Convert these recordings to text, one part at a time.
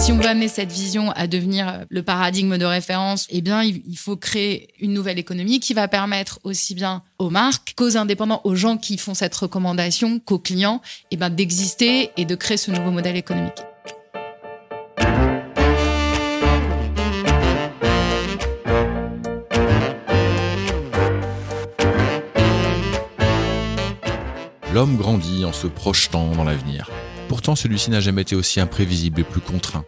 Si on veut amener cette vision à devenir le paradigme de référence, eh bien, il faut créer une nouvelle économie qui va permettre aussi bien aux marques qu'aux indépendants, aux gens qui font cette recommandation, qu'aux clients, eh ben, d'exister et de créer ce nouveau modèle économique. L'homme grandit en se projetant dans l'avenir. Pourtant, celui-ci n'a jamais été aussi imprévisible et plus contraint.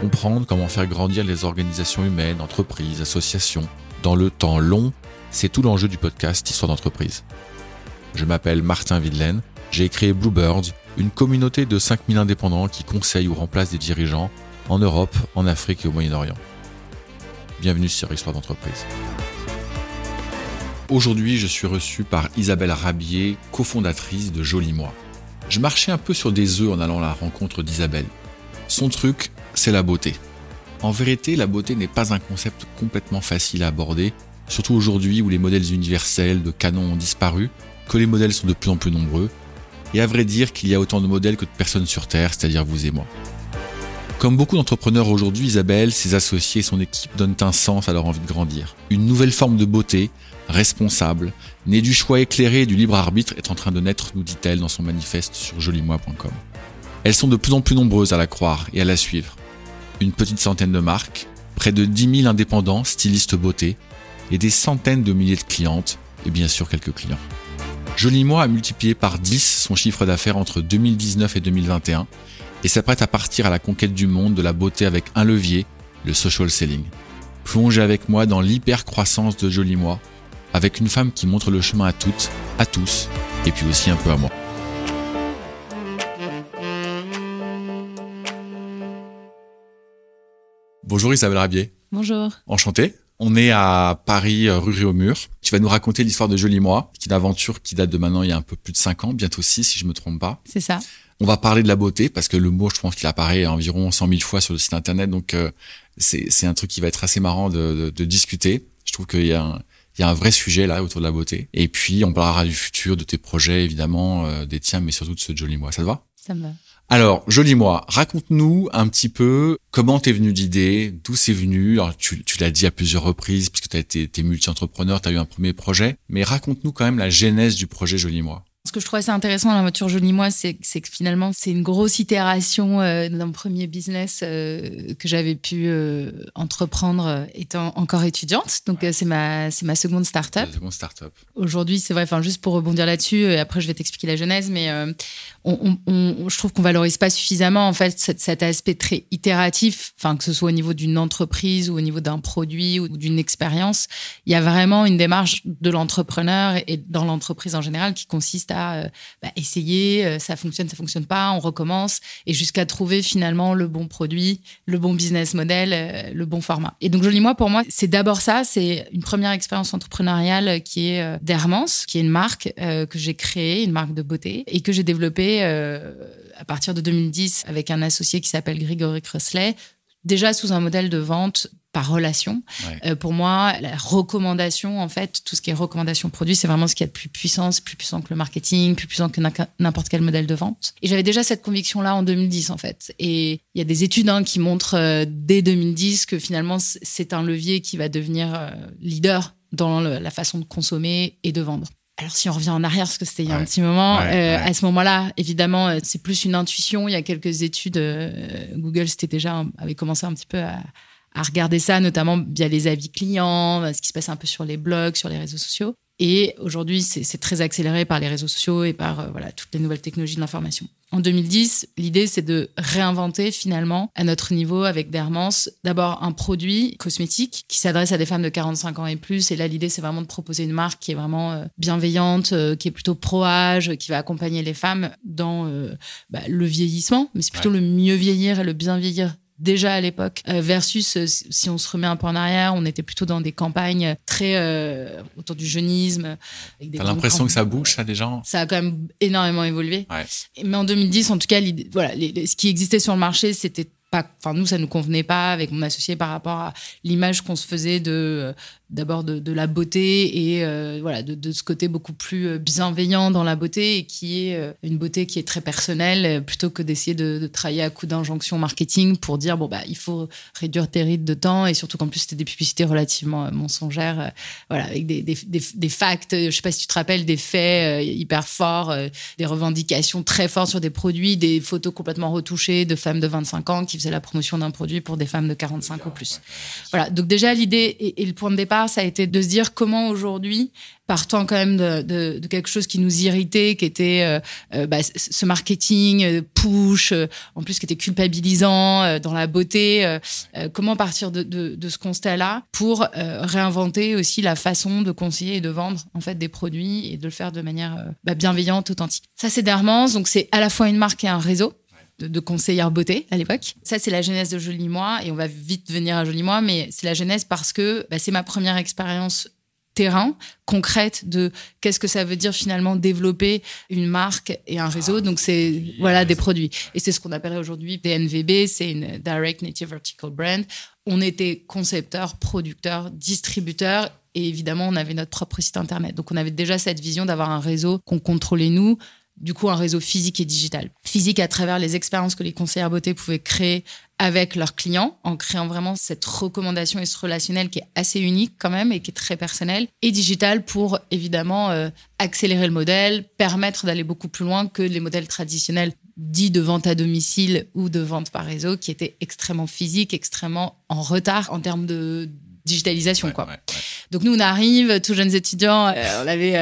Comprendre comment faire grandir les organisations humaines, entreprises, associations, dans le temps long, c'est tout l'enjeu du podcast Histoire d'entreprise. Je m'appelle Martin Videlaine, j'ai créé Bluebirds, une communauté de 5000 indépendants qui conseillent ou remplacent des dirigeants en Europe, en Afrique et au Moyen-Orient. Bienvenue sur Histoire d'entreprise. Aujourd'hui, je suis reçu par Isabelle Rabier, cofondatrice de Joli Moi. Je marchais un peu sur des œufs en allant à la rencontre d'Isabelle. Son truc, c'est la beauté. En vérité, la beauté n'est pas un concept complètement facile à aborder, surtout aujourd'hui où les modèles universels de canon ont disparu, que les modèles sont de plus en plus nombreux, et à vrai dire qu'il y a autant de modèles que de personnes sur Terre, c'est-à-dire vous et moi. Comme beaucoup d'entrepreneurs aujourd'hui, Isabelle, ses associés et son équipe donnent un sens à leur envie de grandir. Une nouvelle forme de beauté, responsable, née du choix éclairé et du libre arbitre, est en train de naître, nous dit-elle dans son manifeste sur jolimois.com. Elles sont de plus en plus nombreuses à la croire et à la suivre. Une petite centaine de marques, près de 10 000 indépendants, stylistes beauté, et des centaines de milliers de clientes, et bien sûr quelques clients. Jolimois a multiplié par 10 son chiffre d'affaires entre 2019 et 2021 et s'apprête à partir à la conquête du monde de la beauté avec un levier, le social selling. Plongez avec moi dans l'hyper-croissance de Jolimois, avec une femme qui montre le chemin à toutes, à tous, et puis aussi un peu à moi. Bonjour Isabelle Rabier. Bonjour. Enchanté. On est à Paris, euh, rue Réaumur. Tu vas nous raconter l'histoire de Joli Moi, qui est une aventure qui date de maintenant il y a un peu plus de 5 ans, bientôt 6 si je me trompe pas. C'est ça. On va parler de la beauté parce que le mot, je pense qu'il apparaît environ 100 000 fois sur le site internet. Donc, euh, c'est un truc qui va être assez marrant de, de, discuter. Je trouve qu'il y a un, il y a un vrai sujet là autour de la beauté. Et puis, on parlera du futur, de tes projets, évidemment, euh, des tiens, mais surtout de ce Joli Moi. Ça te va? Ça me va. Alors, Joli Moi, raconte-nous un petit peu comment t'es venu d'idée, d'où c'est venu. Alors, tu, tu l'as dit à plusieurs reprises, puisque tu as été, été multi-entrepreneur, tu as eu un premier projet, mais raconte-nous quand même la genèse du projet Joli Moi. Ce que je trouve assez intéressant dans la voiture Jolie Moi, c'est que finalement, c'est une grosse itération euh, d'un premier business euh, que j'avais pu euh, entreprendre étant encore étudiante. Donc, c'est ma, c'est ma seconde start-up. seconde start-up. Aujourd'hui, c'est vrai, enfin, juste pour rebondir là-dessus, et après, je vais t'expliquer la genèse, mais on, je trouve qu'on valorise pas suffisamment, en fait, cet, cet aspect très itératif, enfin, que ce soit au niveau d'une entreprise ou au niveau d'un produit ou d'une expérience. Il y a vraiment une démarche de l'entrepreneur et dans l'entreprise en général qui consiste à euh, bah, essayer, euh, ça fonctionne, ça fonctionne pas, on recommence, et jusqu'à trouver finalement le bon produit, le bon business model, euh, le bon format. Et donc Joli Moi, pour moi, c'est d'abord ça, c'est une première expérience entrepreneuriale qui est d'Hermance, qui est une marque que j'ai créée, une marque de beauté, et que j'ai développée à partir de 2010 avec un associé qui s'appelle Grégory Crossley, déjà sous un modèle de vente par relation. Euh, pour moi, la recommandation, en fait, tout ce qui est recommandation produit, c'est vraiment ce qui est le plus puissant, c'est plus puissant que le marketing, plus puissant que n'importe quel modèle de vente. Et j'avais déjà cette conviction-là en 2010, en fait. Et il y a des études hein, qui montrent euh, dès 2010 que finalement, c'est un levier qui va devenir euh, leader dans la façon de consommer et de vendre. Alors si on revient en arrière, parce que c'était il y a un petit moment, à ce moment-là, évidemment, c'est plus une intuition. Il y a quelques études, Google c'était déjà avait commencé un petit peu à, à regarder ça, notamment via les avis clients, ce qui se passe un peu sur les blogs, sur les réseaux sociaux. Et aujourd'hui, c'est très accéléré par les réseaux sociaux et par euh, voilà toutes les nouvelles technologies de l'information. En 2010, l'idée, c'est de réinventer finalement à notre niveau avec Dermance d'abord un produit cosmétique qui s'adresse à des femmes de 45 ans et plus. Et là, l'idée, c'est vraiment de proposer une marque qui est vraiment euh, bienveillante, euh, qui est plutôt pro-âge, qui va accompagner les femmes dans bah, le vieillissement, mais c'est plutôt le mieux vieillir et le bien vieillir déjà à l'époque, euh, versus euh, si on se remet un peu en arrière, on était plutôt dans des campagnes très euh, autour du jeunisme. T'as l'impression que ça bouge, ça, déjà Ça a quand même énormément évolué. Ouais. Mais en 2010, en tout cas, voilà, ce qui existait sur le marché, c'était pas, enfin nous ça nous convenait pas avec mon associé par rapport à l'image qu'on se faisait de d'abord de, la beauté et euh, voilà de, ce côté beaucoup plus euh, bienveillant dans la beauté et qui est euh, une beauté qui est très personnelle plutôt que d'essayer de, travailler à coup d'injonction marketing pour dire bon bah il faut réduire tes rides de temps et surtout qu'en plus c'était des publicités relativement mensongères voilà avec des, des, des, facts je sais pas si tu te rappelles des faits hyper forts des revendications très fortes sur des produits des photos complètement retouchées de femmes de 25 ans qui faisaient la promotion d'un produit pour des femmes de 45 ou plus. Voilà donc déjà l'idée et le point de départ ça a été de se dire comment aujourd'hui, partant quand même de, quelque chose qui nous irritait, qui était euh, euh, bah, ce marketing euh, push, en plus qui était culpabilisant dans la beauté, comment partir de, ce constat-là pour réinventer aussi la façon de conseiller et de vendre en fait des produits et de le faire de manière bah, bienveillante, authentique. Ça c'est Dermance, donc c'est à la fois une marque et un réseau de, conseillère beauté à l'époque. Ça, c'est la genèse de Jolie Moi, et on va vite venir à Jolie Moi, mais c'est la genèse parce que bah, c'est ma première expérience terrain concrète de qu'est-ce que ça veut dire finalement développer une marque et un réseau. Ah, Donc c'est voilà des produits et c'est ce qu'on appellerait aujourd'hui DNVB, c'est une Direct Native Vertical Brand. On était concepteur, producteur, distributeur et évidemment on avait notre propre site internet. Donc on avait déjà cette vision d'avoir un réseau qu'on contrôlait nous du coup un réseau physique et digital. Physique à travers les expériences que les conseillers beauté pouvaient créer avec leurs clients, en créant vraiment cette recommandation et ce relationnel qui est assez unique quand même et qui est très personnel. Et digital pour évidemment euh, accélérer le modèle, permettre d'aller beaucoup plus loin que les modèles traditionnels dits de vente à domicile ou de vente par réseau qui étaient extrêmement physiques, extrêmement en retard en termes de digitalisation. quoi. Donc nous, on arrive, tous jeunes étudiants, euh, on avait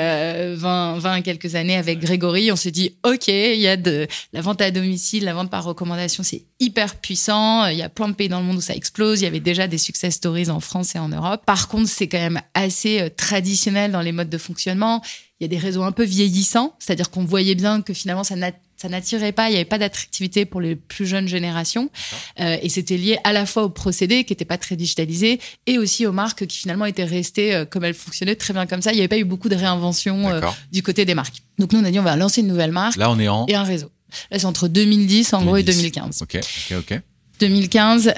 20, euh, 20 quelques années avec Grégory, on s'est dit, OK, il y a de la vente à domicile, la vente par recommandation, c'est hyper puissant, il y a plein de pays dans le monde où ça explose, il y avait déjà des success stories en France et en Europe. Par contre, c'est quand même assez euh, traditionnel dans les modes de fonctionnement. Il y a des réseaux un peu vieillissants, c'est-à-dire qu'on voyait bien que finalement, ça n'a ça n'attirait pas, il n'y avait pas d'attractivité pour les plus jeunes générations. Euh, et c'était lié à la fois au procédé qui n'était pas très digitalisé et aussi aux marques qui finalement étaient restées euh, comme elles fonctionnaient très bien comme ça. Il n'y avait pas eu beaucoup de réinvention euh, du côté des marques. Donc nous, on a dit on va lancer une nouvelle marque. Là, on est en... Et un réseau. Là, c'est entre 2010 en gros et 2015. Ok, ok, ok. 2015,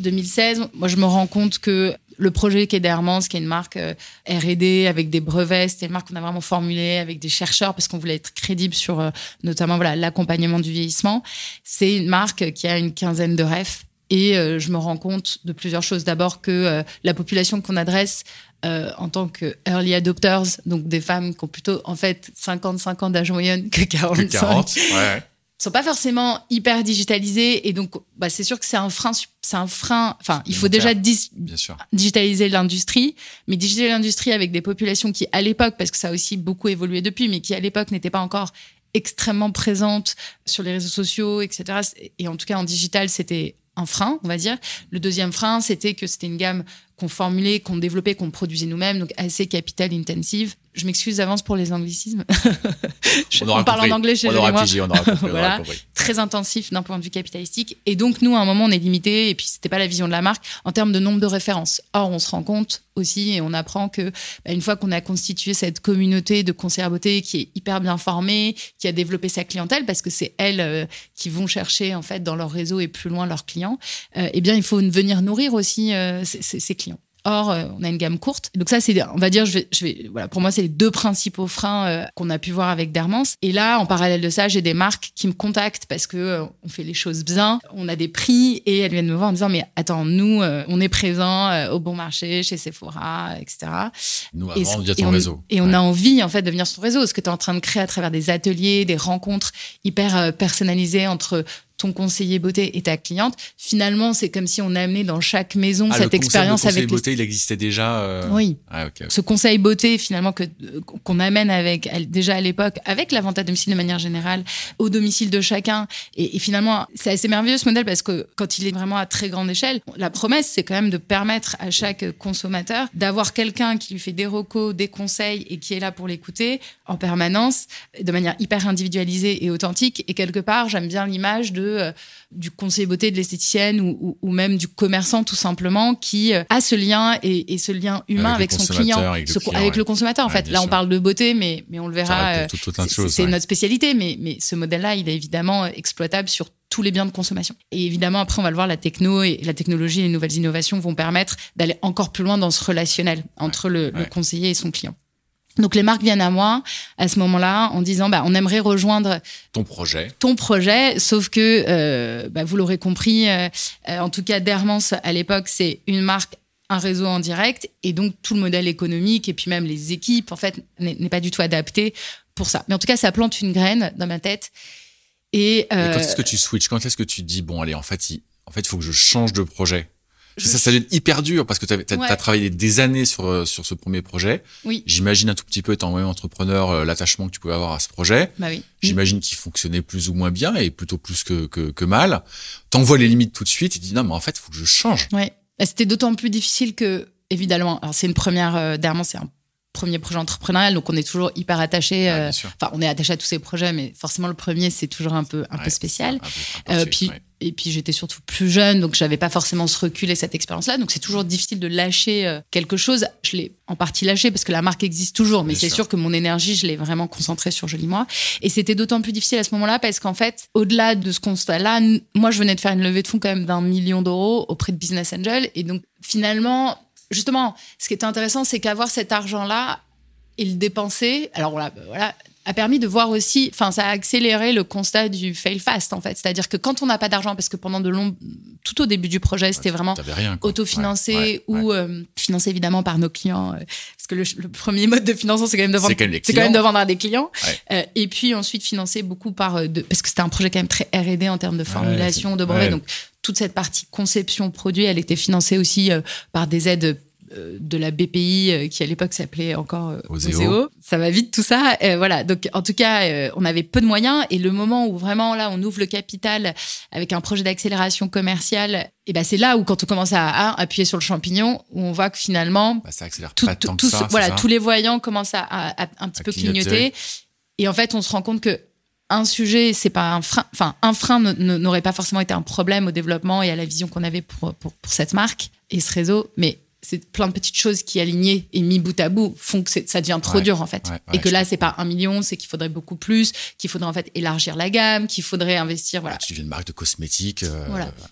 2016, moi je me rends compte que le projet qui est d'Hermance, qui est une marque euh, R&D avec des brevets, c'était une marque qu'on a vraiment formulée avec des chercheurs parce qu'on voulait être crédible sur euh, notamment voilà l'accompagnement du vieillissement. C'est une marque qui a une quinzaine de rêves et euh, je me rends compte de plusieurs choses. D'abord que la population qu'on adresse en tant que early adopters, donc des femmes qui ont plutôt en fait 55 ans d'âge moyenne que 45. Que 40, ouais sont pas forcément hyper digitalisés et donc bah, c'est sûr que c'est un frein c'est un frein enfin il faut déjà digitaliser l'industrie mais digitaliser l'industrie avec des populations qui à l'époque parce que ça a aussi beaucoup évolué depuis mais qui à l'époque n'étaient pas encore extrêmement présentes sur les réseaux sociaux etc et en tout cas en digital c'était un frein, on va dire. Le deuxième frein, c'était que c'était une gamme qu'on formulait, qu'on développait, qu'on produisait nous-mêmes, donc assez capital intensive. Je m'excuse d'avance pour les anglicismes. on, parle en anglais chez on aura on aura voilà, très intensif d'un point de vue capitalistique. Et donc nous, à un moment, on est limité. Et puis c'était pas la vision de la marque en termes de nombre de références. Or, on se rend compte aussi et on apprend que bah, une fois qu'on a constitué cette communauté de conseillers beauté qui est hyper bien formée, qui a développé sa clientèle, parce que c'est elles euh, qui vont chercher en fait dans leur réseau et plus loin leurs clients, euh, eh bien il faut venir nourrir aussi euh, ces, ces clients. Or, euh, on a une gamme courte. Donc ça, c'est, on va dire, je vais, je vais, voilà, pour moi, c'est les deux principaux freins euh, qu'on a pu voir avec Dermance. Et là, en parallèle de ça, j'ai des marques qui me contactent parce que euh, on fait les choses bien, on a des prix et elles viennent me voir en disant, mais attends, nous, on est présent au bon marché, chez Sephora, etc. Nous, avant, et, ton on, réseau. Et on a envie, en fait, de venir sur ton réseau. Ce que tu es en train de créer à travers des ateliers, des rencontres hyper personnalisées entre ton conseiller beauté et ta cliente. Finalement, c'est comme si on amenait dans chaque maison ah, cette expérience avec. Le conseil beauté, il existait déjà. Euh, oui. Ah, Ce conseil beauté, finalement, que qu'on amène avec déjà à l'époque, avec la vente à domicile de manière générale, au domicile de chacun. Et, finalement, c'est assez merveilleux ce modèle parce que quand il est vraiment à très grande échelle, la promesse, c'est quand même de permettre à chaque consommateur d'avoir quelqu'un qui lui fait des recos, des conseils et qui est là pour l'écouter en permanence, de manière hyper individualisée et authentique. Et quelque part, j'aime bien l'image de euh, du conseiller beauté, de l'esthéticienne ou, même du commerçant tout simplement qui euh, a ce lien et, ce lien humain avec, son client, avec le, consommateur. En fait, là, on parle de beauté, mais, mais on le verra. Euh, c'est notre spécialité, mais, mais ce modèle-là, il est évidemment exploitable sur tous les biens de consommation. Et évidemment, après, on va le voir, la techno et la technologie et les nouvelles innovations vont permettre d'aller encore plus loin dans ce relationnel entre le, le conseiller et son client. Donc les marques viennent à moi à ce moment-là en disant bah on aimerait rejoindre ton projet. Ton projet, sauf que euh, bah, vous l'aurez compris, euh, euh, en tout cas Dermance à l'époque c'est une marque, un réseau en direct et donc tout le modèle économique et puis même les équipes en fait n'est pas du tout adapté pour ça. Mais en tout cas ça plante une graine dans ma tête. Et, quand est-ce que tu switches? Quand est-ce que tu dis bon allez en fait il, en fait il faut que je change de projet? Ça, ça être hyper dur parce que tu as, travaillé des années sur, euh, sur ce premier projet. Oui. J'imagine un tout petit peu, étant entrepreneur, euh, l'attachement que tu pouvais avoir à ce projet. Bah oui. J'imagine qu'il fonctionnait plus ou moins bien et plutôt plus que, que, que mal. T'envoies les limites tout de suite et tu dis non, mais en fait, il faut que je change. Ouais. Bah, c'était d'autant plus difficile que, évidemment, alors c'est une première, euh, c'est un premier projet entrepreneurial, donc on est toujours hyper attaché. Euh, enfin, on est attaché à tous ces projets, mais forcément le premier c'est toujours un peu un peu spécial. euh, puis et puis j'étais surtout plus jeune, donc j'avais pas forcément ce recul et cette expérience-là. Donc c'est toujours difficile de lâcher euh, quelque chose. Je l'ai en partie lâché parce que la marque existe toujours, mais c'est sûr. que mon énergie, je l'ai vraiment concentrée sur Joli Moi. Et c'était d'autant plus difficile à ce moment-là parce qu'en fait, au-delà de ce constat-là, moi je venais de faire une levée de fonds quand même d'un million d'euros auprès de Business Angel, et donc finalement justement, ce qui était intéressant, c'est qu'avoir cet argent-là et le dépenser, alors voilà, voilà, a permis de voir aussi, enfin, ça a accéléré le constat du fail fast, en fait. C'est-à-dire que quand on n'a pas d'argent, parce que pendant de longs, tout au début du projet, c'était vraiment autofinancé ou euh, financé évidemment par nos clients, euh, parce que le, premier mode de financement, c'est quand même de vendre, c'est quand, même de vendre à des clients. Euh, et puis ensuite financé beaucoup par, de, parce que c'était un projet quand même très R&D en termes de formulation, de brevet. Donc toute cette partie conception produit, elle était financée aussi par des aides euh, de la BPI euh, qui à l'époque s'appelait encore euh, Oseo. Ça va vite tout ça. voilà. Donc en tout cas, on avait peu de moyens et le moment où vraiment là on ouvre le capital avec un projet d'accélération commerciale, et ben c'est là où quand on commence à, appuyer sur le champignon, où on voit que finalement bah, ça accélère pas tant que ça, voilà tous les voyants commencent à, un petit peu clignoter. Et en fait, on se rend compte que un sujet, c'est pas un frein, enfin, un frein n'aurait pas forcément été un problème au développement et à la vision qu'on avait pour, pour, pour, cette marque et ce réseau, mais c'est plein de petites choses qui alignées et mis bout à bout font que ça devient trop dur en fait. et que là, c'est pas un million, c'est qu'il faudrait beaucoup plus, qu'il faudrait en fait élargir la gamme, qu'il faudrait investir. Voilà. tu deviens une marque de cosmétiques euh,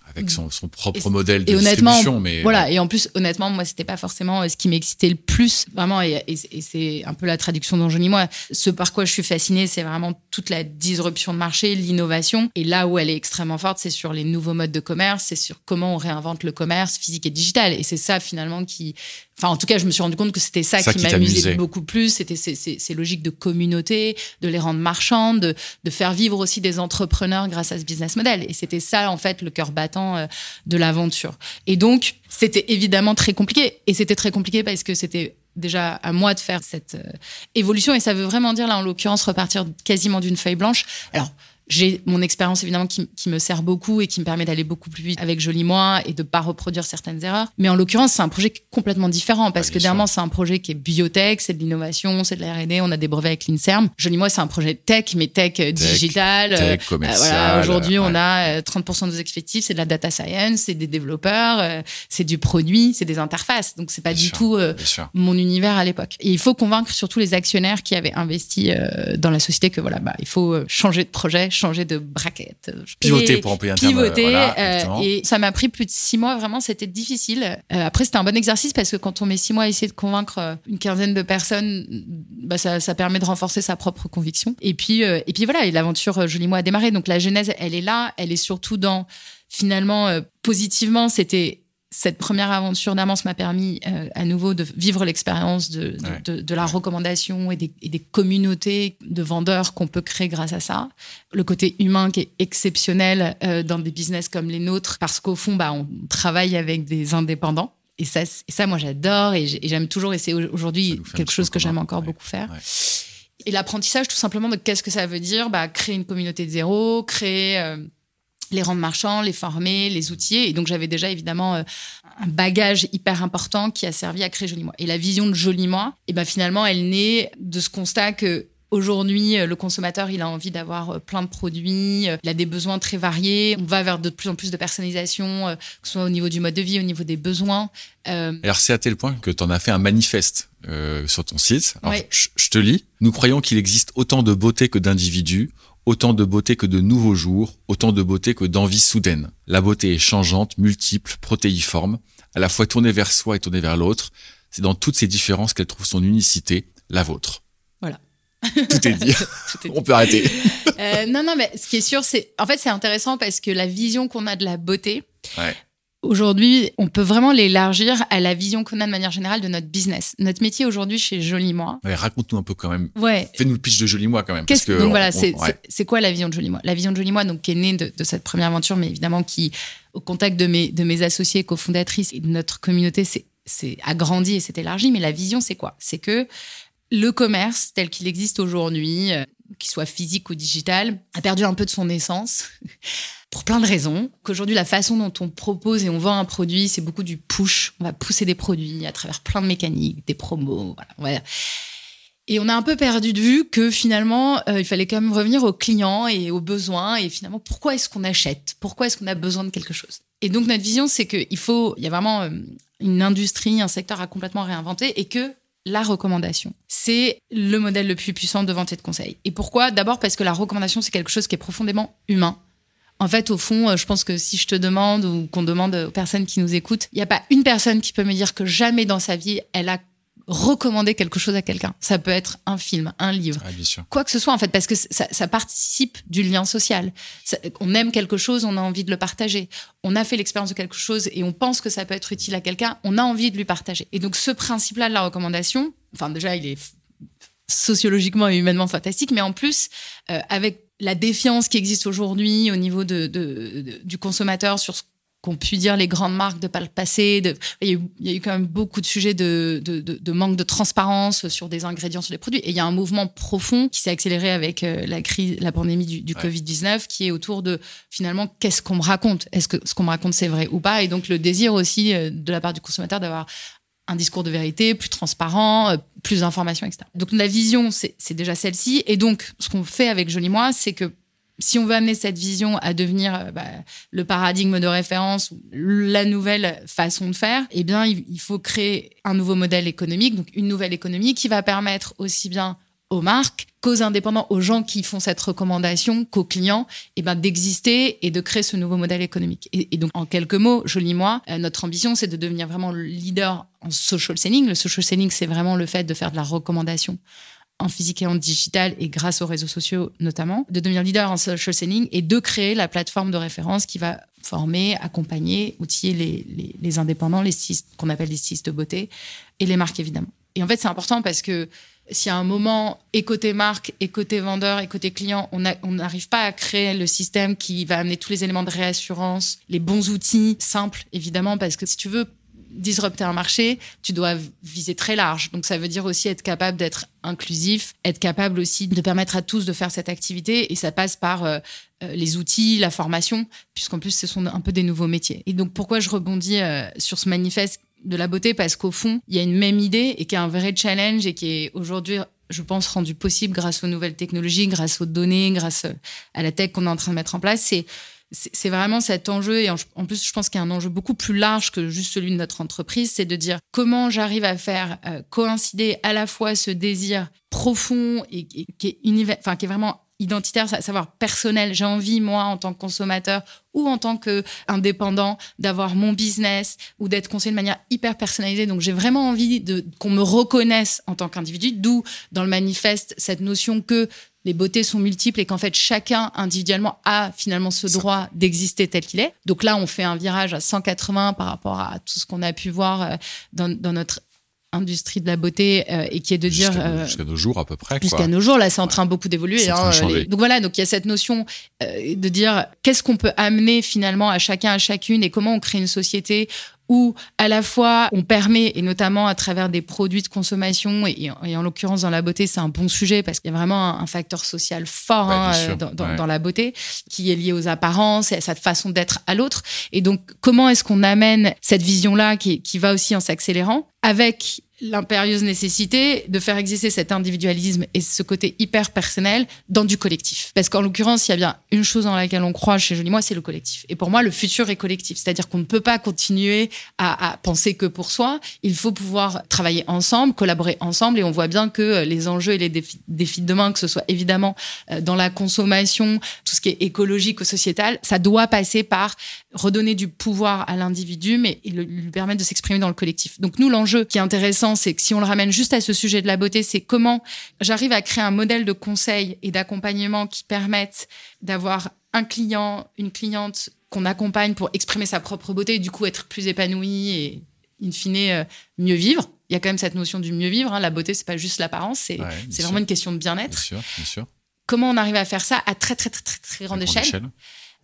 avec son, son propre modèle de et distribution, mais voilà. Et en plus, honnêtement, moi, c'était pas forcément euh, ce qui m'excitait le plus, vraiment. Et, et, c'est un peu la traduction d'Anjoni. Moi, ce par quoi je suis fascinée, c'est vraiment toute la disruption de marché, l'innovation. Et là où elle est extrêmement forte, c'est sur les nouveaux modes de commerce, c'est sur comment on réinvente le commerce physique et digital. Et c'est ça finalement qui, enfin en tout cas, je me suis rendu compte que c'était ça, qui, m'amusait beaucoup plus. C'était ces, logiques de communauté, de les rendre marchands, de, faire vivre aussi des entrepreneurs grâce à ce business model. Et c'était ça en fait le cœur battant euh, de l'aventure. Et donc c'était évidemment très compliqué. Et c'était très compliqué parce que c'était déjà à moi de faire cette euh, évolution et ça veut vraiment dire là en l'occurrence repartir quasiment d'une feuille blanche. Alors j'ai mon expérience évidemment qui, qui, me sert beaucoup et qui me permet d'aller beaucoup plus vite avec Joli Moi et de pas reproduire certaines erreurs. Mais en l'occurrence, c'est un projet complètement différent parce que dernièrement, c'est un projet qui est biotech, c'est de l'innovation, c'est de la R&D, on a des brevets avec l'Inserm. Joli Moi, c'est un projet tech, mais tech, euh, digital. Tech, euh, commercial. voilà, aujourd'hui, on a 30% euh, de nos effectifs, c'est de la data science, c'est des développeurs, c'est du produit, c'est des interfaces. Donc c'est pas du tout mon univers à l'époque. Et il faut convaincre surtout les actionnaires qui avaient investi dans la société que voilà, bah il faut changer de projet changer de braquette. Pivoter pour employer un Pivoter. Euh, et ça m'a pris plus de six mois. Vraiment, c'était difficile. Euh, après, c'était un bon exercice parce que quand on met six mois à essayer de convaincre euh, une quinzaine de personnes, bah, ça, ça permet de renforcer sa propre conviction. Et puis, et puis voilà, et l'aventure Joli Moi a démarré. Donc la genèse, elle est là. Elle est surtout dans finalement positivement, c'était cette première aventure d'Amance m'a permis euh, à nouveau de vivre l'expérience de, de, de, la recommandation et des, et des communautés de vendeurs qu'on peut créer grâce à ça. Le côté humain qui est exceptionnel euh, dans des business comme les nôtres, parce qu'au fond, bah, on travaille avec des indépendants. Et ça, et ça moi, j'adore et j'aime toujours. Et c'est aujourd'hui quelque chose que j'aime encore beaucoup faire. Et l'apprentissage, tout simplement, de qu'est-ce que ça veut dire? Bah, Créer une communauté de zéro, créer... Euh, les rendre marchands, les former, les outiller. Et donc, j'avais déjà évidemment euh, un bagage hyper important qui a servi à créer Joli Moi. Et la vision de Joli Moi, et eh ben, finalement, elle naît de ce constat que Aujourd'hui, euh, le consommateur, il a envie d'avoir euh, plein de produits, il a des besoins très variés. On va vers de plus en plus de personnalisation, que ce soit au niveau du mode de vie, au niveau des besoins. Alors, c'est à tel point que tu en as fait un manifeste sur ton site. Alors, je, je te lis. Nous croyons qu'il existe autant de beauté que d'individus Autant de beauté que de nouveaux jours, autant de beauté que d'envie soudaine. La beauté est changeante, multiple, protéiforme, à la fois tournée vers soi et tournée vers l'autre. C'est dans toutes ces différences qu'elle trouve son unicité, la vôtre. Voilà. Tout est dit. On peut arrêter. Euh, non, non, mais ce qui est sûr, c'est. En fait, c'est intéressant parce que la vision qu'on a de la beauté, Ouais. Aujourd'hui, on peut vraiment l'élargir à la vision qu'on a de manière générale de notre business. Notre métier aujourd'hui chez Joli Moi. Ouais, Raconte-nous un peu quand même. Ouais. Fais-nous le pitch de Joli Moi quand même. Qu'est-ce que donc on- voilà, c'est ouais. quoi la vision de Joli Moi? La vision de Joli Moi, donc qui est née de, de cette première aventure, mais évidemment qui, au contact de mes de mes associés cofondatrices et de notre communauté, c'est c'est agrandi et s'est élargi. Mais la vision, c'est quoi? C'est que le commerce tel qu'il existe aujourd'hui, euh, qu'il soit physique ou digital, a perdu un peu de son essence. Pour plein de raisons. Qu'aujourd'hui, la façon dont on propose et on vend un produit, c'est beaucoup du push. On va pousser des produits à travers plein de mécaniques, des promos. Voilà. Et on a un peu perdu de vue que finalement, euh, il fallait quand même revenir aux clients et aux besoins. Et finalement, pourquoi est-ce qu'on achète? Pourquoi est-ce qu'on a besoin de quelque chose? Et donc, notre vision, c'est qu'il faut, il y a vraiment euh, une industrie, un secteur à complètement réinventer et que la recommandation, c'est le modèle le plus puissant de vente et de conseil. Et pourquoi? D'abord parce que la recommandation, c'est quelque chose qui est profondément humain. En fait, au fond, euh, je pense que si je te demande ou qu'on demande aux personnes qui nous écoutent, il n'y a pas une personne qui peut me dire que jamais dans sa vie, elle a recommandé quelque chose à quelqu'un. Ça peut être un film, un livre, Ouais, bien sûr. quoi que ce soit en fait, parce que ça, ça participe du lien social. Ça- on aime quelque chose, on a envie de le partager. On a fait l'expérience de quelque chose et on pense que ça peut être utile à quelqu'un, on a envie de lui partager. Et donc ce principe-là de la recommandation, enfin déjà il est sociologiquement et humainement fantastique, mais en plus euh, avec la défiance qui existe aujourd'hui au niveau de, de- de- du consommateur sur ce qu'ont pu dire les grandes marques de par le passé. De, il, y a eu, il y a eu quand même beaucoup de sujets de, de, manque de transparence sur des ingrédients, sur des produits. Et il y a un mouvement profond qui s'est accéléré avec euh, la crise, la pandémie du, du Ouais. Covid-19, qui est autour de finalement qu'est-ce qu'on me raconte? Est-ce que ce qu'on me raconte c'est vrai ou pas? Et donc le désir aussi euh, de la part du consommateur d'avoir un discours de vérité plus transparent, euh, plus d'informations, etc. Donc la vision, c'est c'est déjà celle-ci. Et donc, ce qu'on fait avec Joli Moi, c'est que si on veut amener cette vision à devenir euh, bah, le paradigme de référence, la nouvelle façon de faire, eh bien, il faut créer un nouveau modèle économique, donc une nouvelle économie qui va permettre aussi bien aux marques qu'aux indépendants, aux gens qui font cette recommandation, qu'aux clients, eh ben, d'exister et de créer ce nouveau modèle économique. Et, et donc, en quelques mots, Joli Moi, euh, notre ambition, c'est de devenir vraiment le leader en social selling. Le social selling, c'est vraiment le fait de faire de la recommandation en physique et en digital et grâce aux réseaux sociaux notamment, de devenir leader en social selling et de créer la plateforme de référence qui va former, accompagner, outiller les, les, indépendants, les stylistes qu'on appelle les stylistes de beauté et les marques évidemment. Et en fait, c'est important parce que si à un moment, et côté marque, et côté vendeur, et côté client, on n'arrive pas à créer le système qui va amener tous les éléments de réassurance, les bons outils, simples évidemment, parce que si tu veux disrupter un marché, tu dois viser très large. Donc ça veut dire aussi être capable d'être inclusif, être capable aussi de permettre à tous de faire cette activité et ça passe par euh, euh, les outils, la formation, puisqu'en plus ce sont un peu des nouveaux métiers. Et donc pourquoi je rebondis euh, sur ce manifeste de la beauté? Parce qu'au fond, il y a une même idée et qui est un vrai challenge et qui est aujourd'hui je pense, rendu possible grâce aux nouvelles technologies, grâce aux données, grâce à la tech qu'on est en train de mettre en place. C'est vraiment cet enjeu, et en, en plus, je pense qu'il y a un enjeu beaucoup plus large que juste celui de notre entreprise, c'est de dire comment j'arrive à faire euh, coïncider à la fois ce désir profond et, et qui, est univers, enfin, qui est vraiment identitaire, à savoir personnel. J'ai envie, moi, en tant que consommateur ou en tant qu'indépendant, d'avoir mon business ou d'être conseillé de manière hyper personnalisée. Donc, j'ai vraiment envie de qu'on me reconnaisse en tant qu'individu, d'où, dans le manifeste, cette notion que les beautés sont multiples et qu'en fait chacun individuellement a finalement ce droit d'exister tel qu'il est. Donc là, on fait un virage à 180 par rapport à tout ce qu'on a pu voir euh, dans, dans notre industrie de la beauté euh, et qui est de dire Jusqu'à nos- euh, jusqu'à nos jours à peu près. jusqu'à nos jours là c'est en train beaucoup d'évoluer hein, les- donc voilà donc il y a cette notion euh, de dire qu'est-ce qu'on peut amener finalement à chacun à chacune et comment on crée une société où à la fois on permet et notamment à travers des produits de consommation et, et en- l'occurrence dans la beauté c'est un bon sujet parce qu'il y a vraiment un, un facteur social fort Ouais, hein, dans, dans- ouais. dans la beauté qui est lié aux apparences et à cette façon d'être à l'autre. Et donc comment est-ce qu'on amène cette vision là qui, qui va aussi en s'accélérant? Avec l'impérieuse nécessité de faire exister cet individualisme et ce côté hyper personnel dans du collectif. Parce qu'en l'occurrence, il y a bien une chose dans laquelle on croit chez Jolie Moi, c'est le collectif. Et pour moi, le futur est collectif. C'est-à-dire qu'on ne peut pas continuer à, penser que pour soi. Il faut pouvoir travailler ensemble, collaborer ensemble. Et on voit bien que les enjeux et les défis, défis de demain, que ce soit évidemment euh, dans la consommation, tout ce qui est écologique ou sociétal, ça doit passer par redonner du pouvoir à l'individu, mais lui permettre de s'exprimer dans le collectif. Donc nous, l'enjeu qui est intéressant, c'est que si on le ramène juste à ce sujet de la beauté, c'est comment j'arrive à créer un modèle de conseil et d'accompagnement qui permette d'avoir un client, une cliente qu'on accompagne pour exprimer sa propre beauté et du coup être plus épanoui et in fine euh, mieux vivre. Il y a quand même cette notion du mieux vivre. Hein. La beauté, c'est pas juste l'apparence, c'est vraiment une question de bien-être. Bien sûr, bien sûr. Comment on arrive à faire ça à très très très très, très grande, échelle, échelle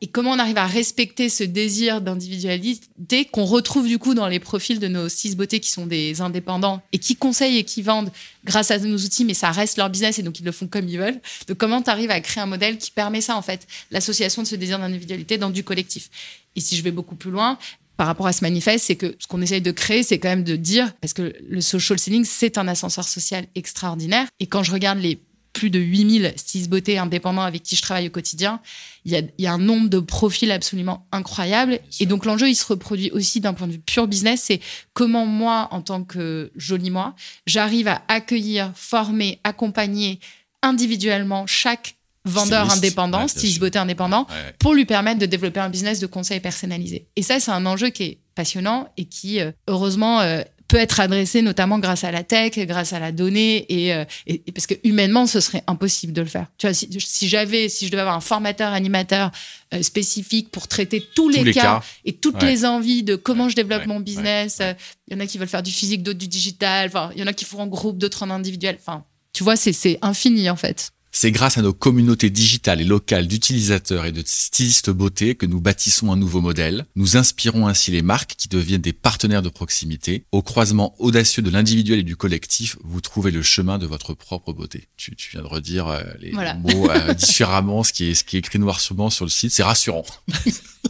et comment on arrive à respecter ce désir d'individualité qu'on retrouve du coup dans les profils de nos six beautés qui sont des indépendants et qui conseillent et qui vendent grâce à nos outils, mais ça reste leur business et donc ils le font comme ils veulent. Donc comment tu arrives à créer un modèle qui permet ça en fait, l'association de ce désir d'individualité dans du collectif? Et si je vais beaucoup plus loin, par rapport à ce manifeste, c'est que ce qu'on essaye de créer, c'est quand même de dire, parce que le social selling, c'est un ascenseur social extraordinaire. Et quand je regarde les plus de 8000 stylistes beauté indépendants avec qui je travaille au quotidien. Il y a, il y a un nombre de profils absolument incroyable. Et donc, l'enjeu, il se reproduit aussi d'un point de vue pur business. C'est comment moi, en tant que joli moi, j'arrive à accueillir, former, accompagner individuellement chaque vendeur indépendant, styliste beauté indépendant, pour lui permettre de développer un business de conseil personnalisé. Et ça, c'est un enjeu qui est passionnant et qui, euh, heureusement, euh, peut être adressé notamment grâce à la tech, grâce à la donnée, et, euh, et, parce que humainement, ce serait impossible de le faire. Tu vois, si, si j'avais, si je devais avoir un formateur, animateur euh, spécifique pour traiter tous, les, cas, et toutes les envies de comment je développe mon business, euh, il y en a qui veulent faire du physique, d'autres du digital, enfin, il y en a qui font en groupe, d'autres en individuel. Enfin, tu vois, c'est infini en fait. C'est grâce à nos communautés digitales et locales d'utilisateurs et de stylistes beauté que nous bâtissons un nouveau modèle. Nous inspirons ainsi les marques qui deviennent des partenaires de proximité. Au croisement audacieux de l'individuel et du collectif, vous trouvez le chemin de votre propre beauté. Tu, viens de redire euh, les mots euh, différemment, ce qui, est, ce qui est écrit noir sur blanc sur le site. C'est rassurant.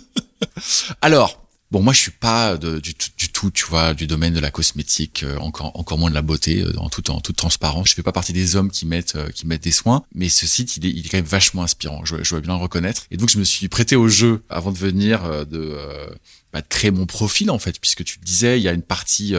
Alors, Bon, moi, je suis pas de, du, du, tout, tu vois, du domaine de la cosmétique, euh, encore encore moins de la beauté, euh, en tout en toute transparence. Je fais pas partie des hommes qui mettent euh, qui mettent des soins, mais ce site, il est, il est quand même vachement inspirant. Je, je bien le reconnaître. Et donc, je me suis prêté au jeu avant de venir de, bah, de créer mon profil en fait, puisque tu le disais, il y a une partie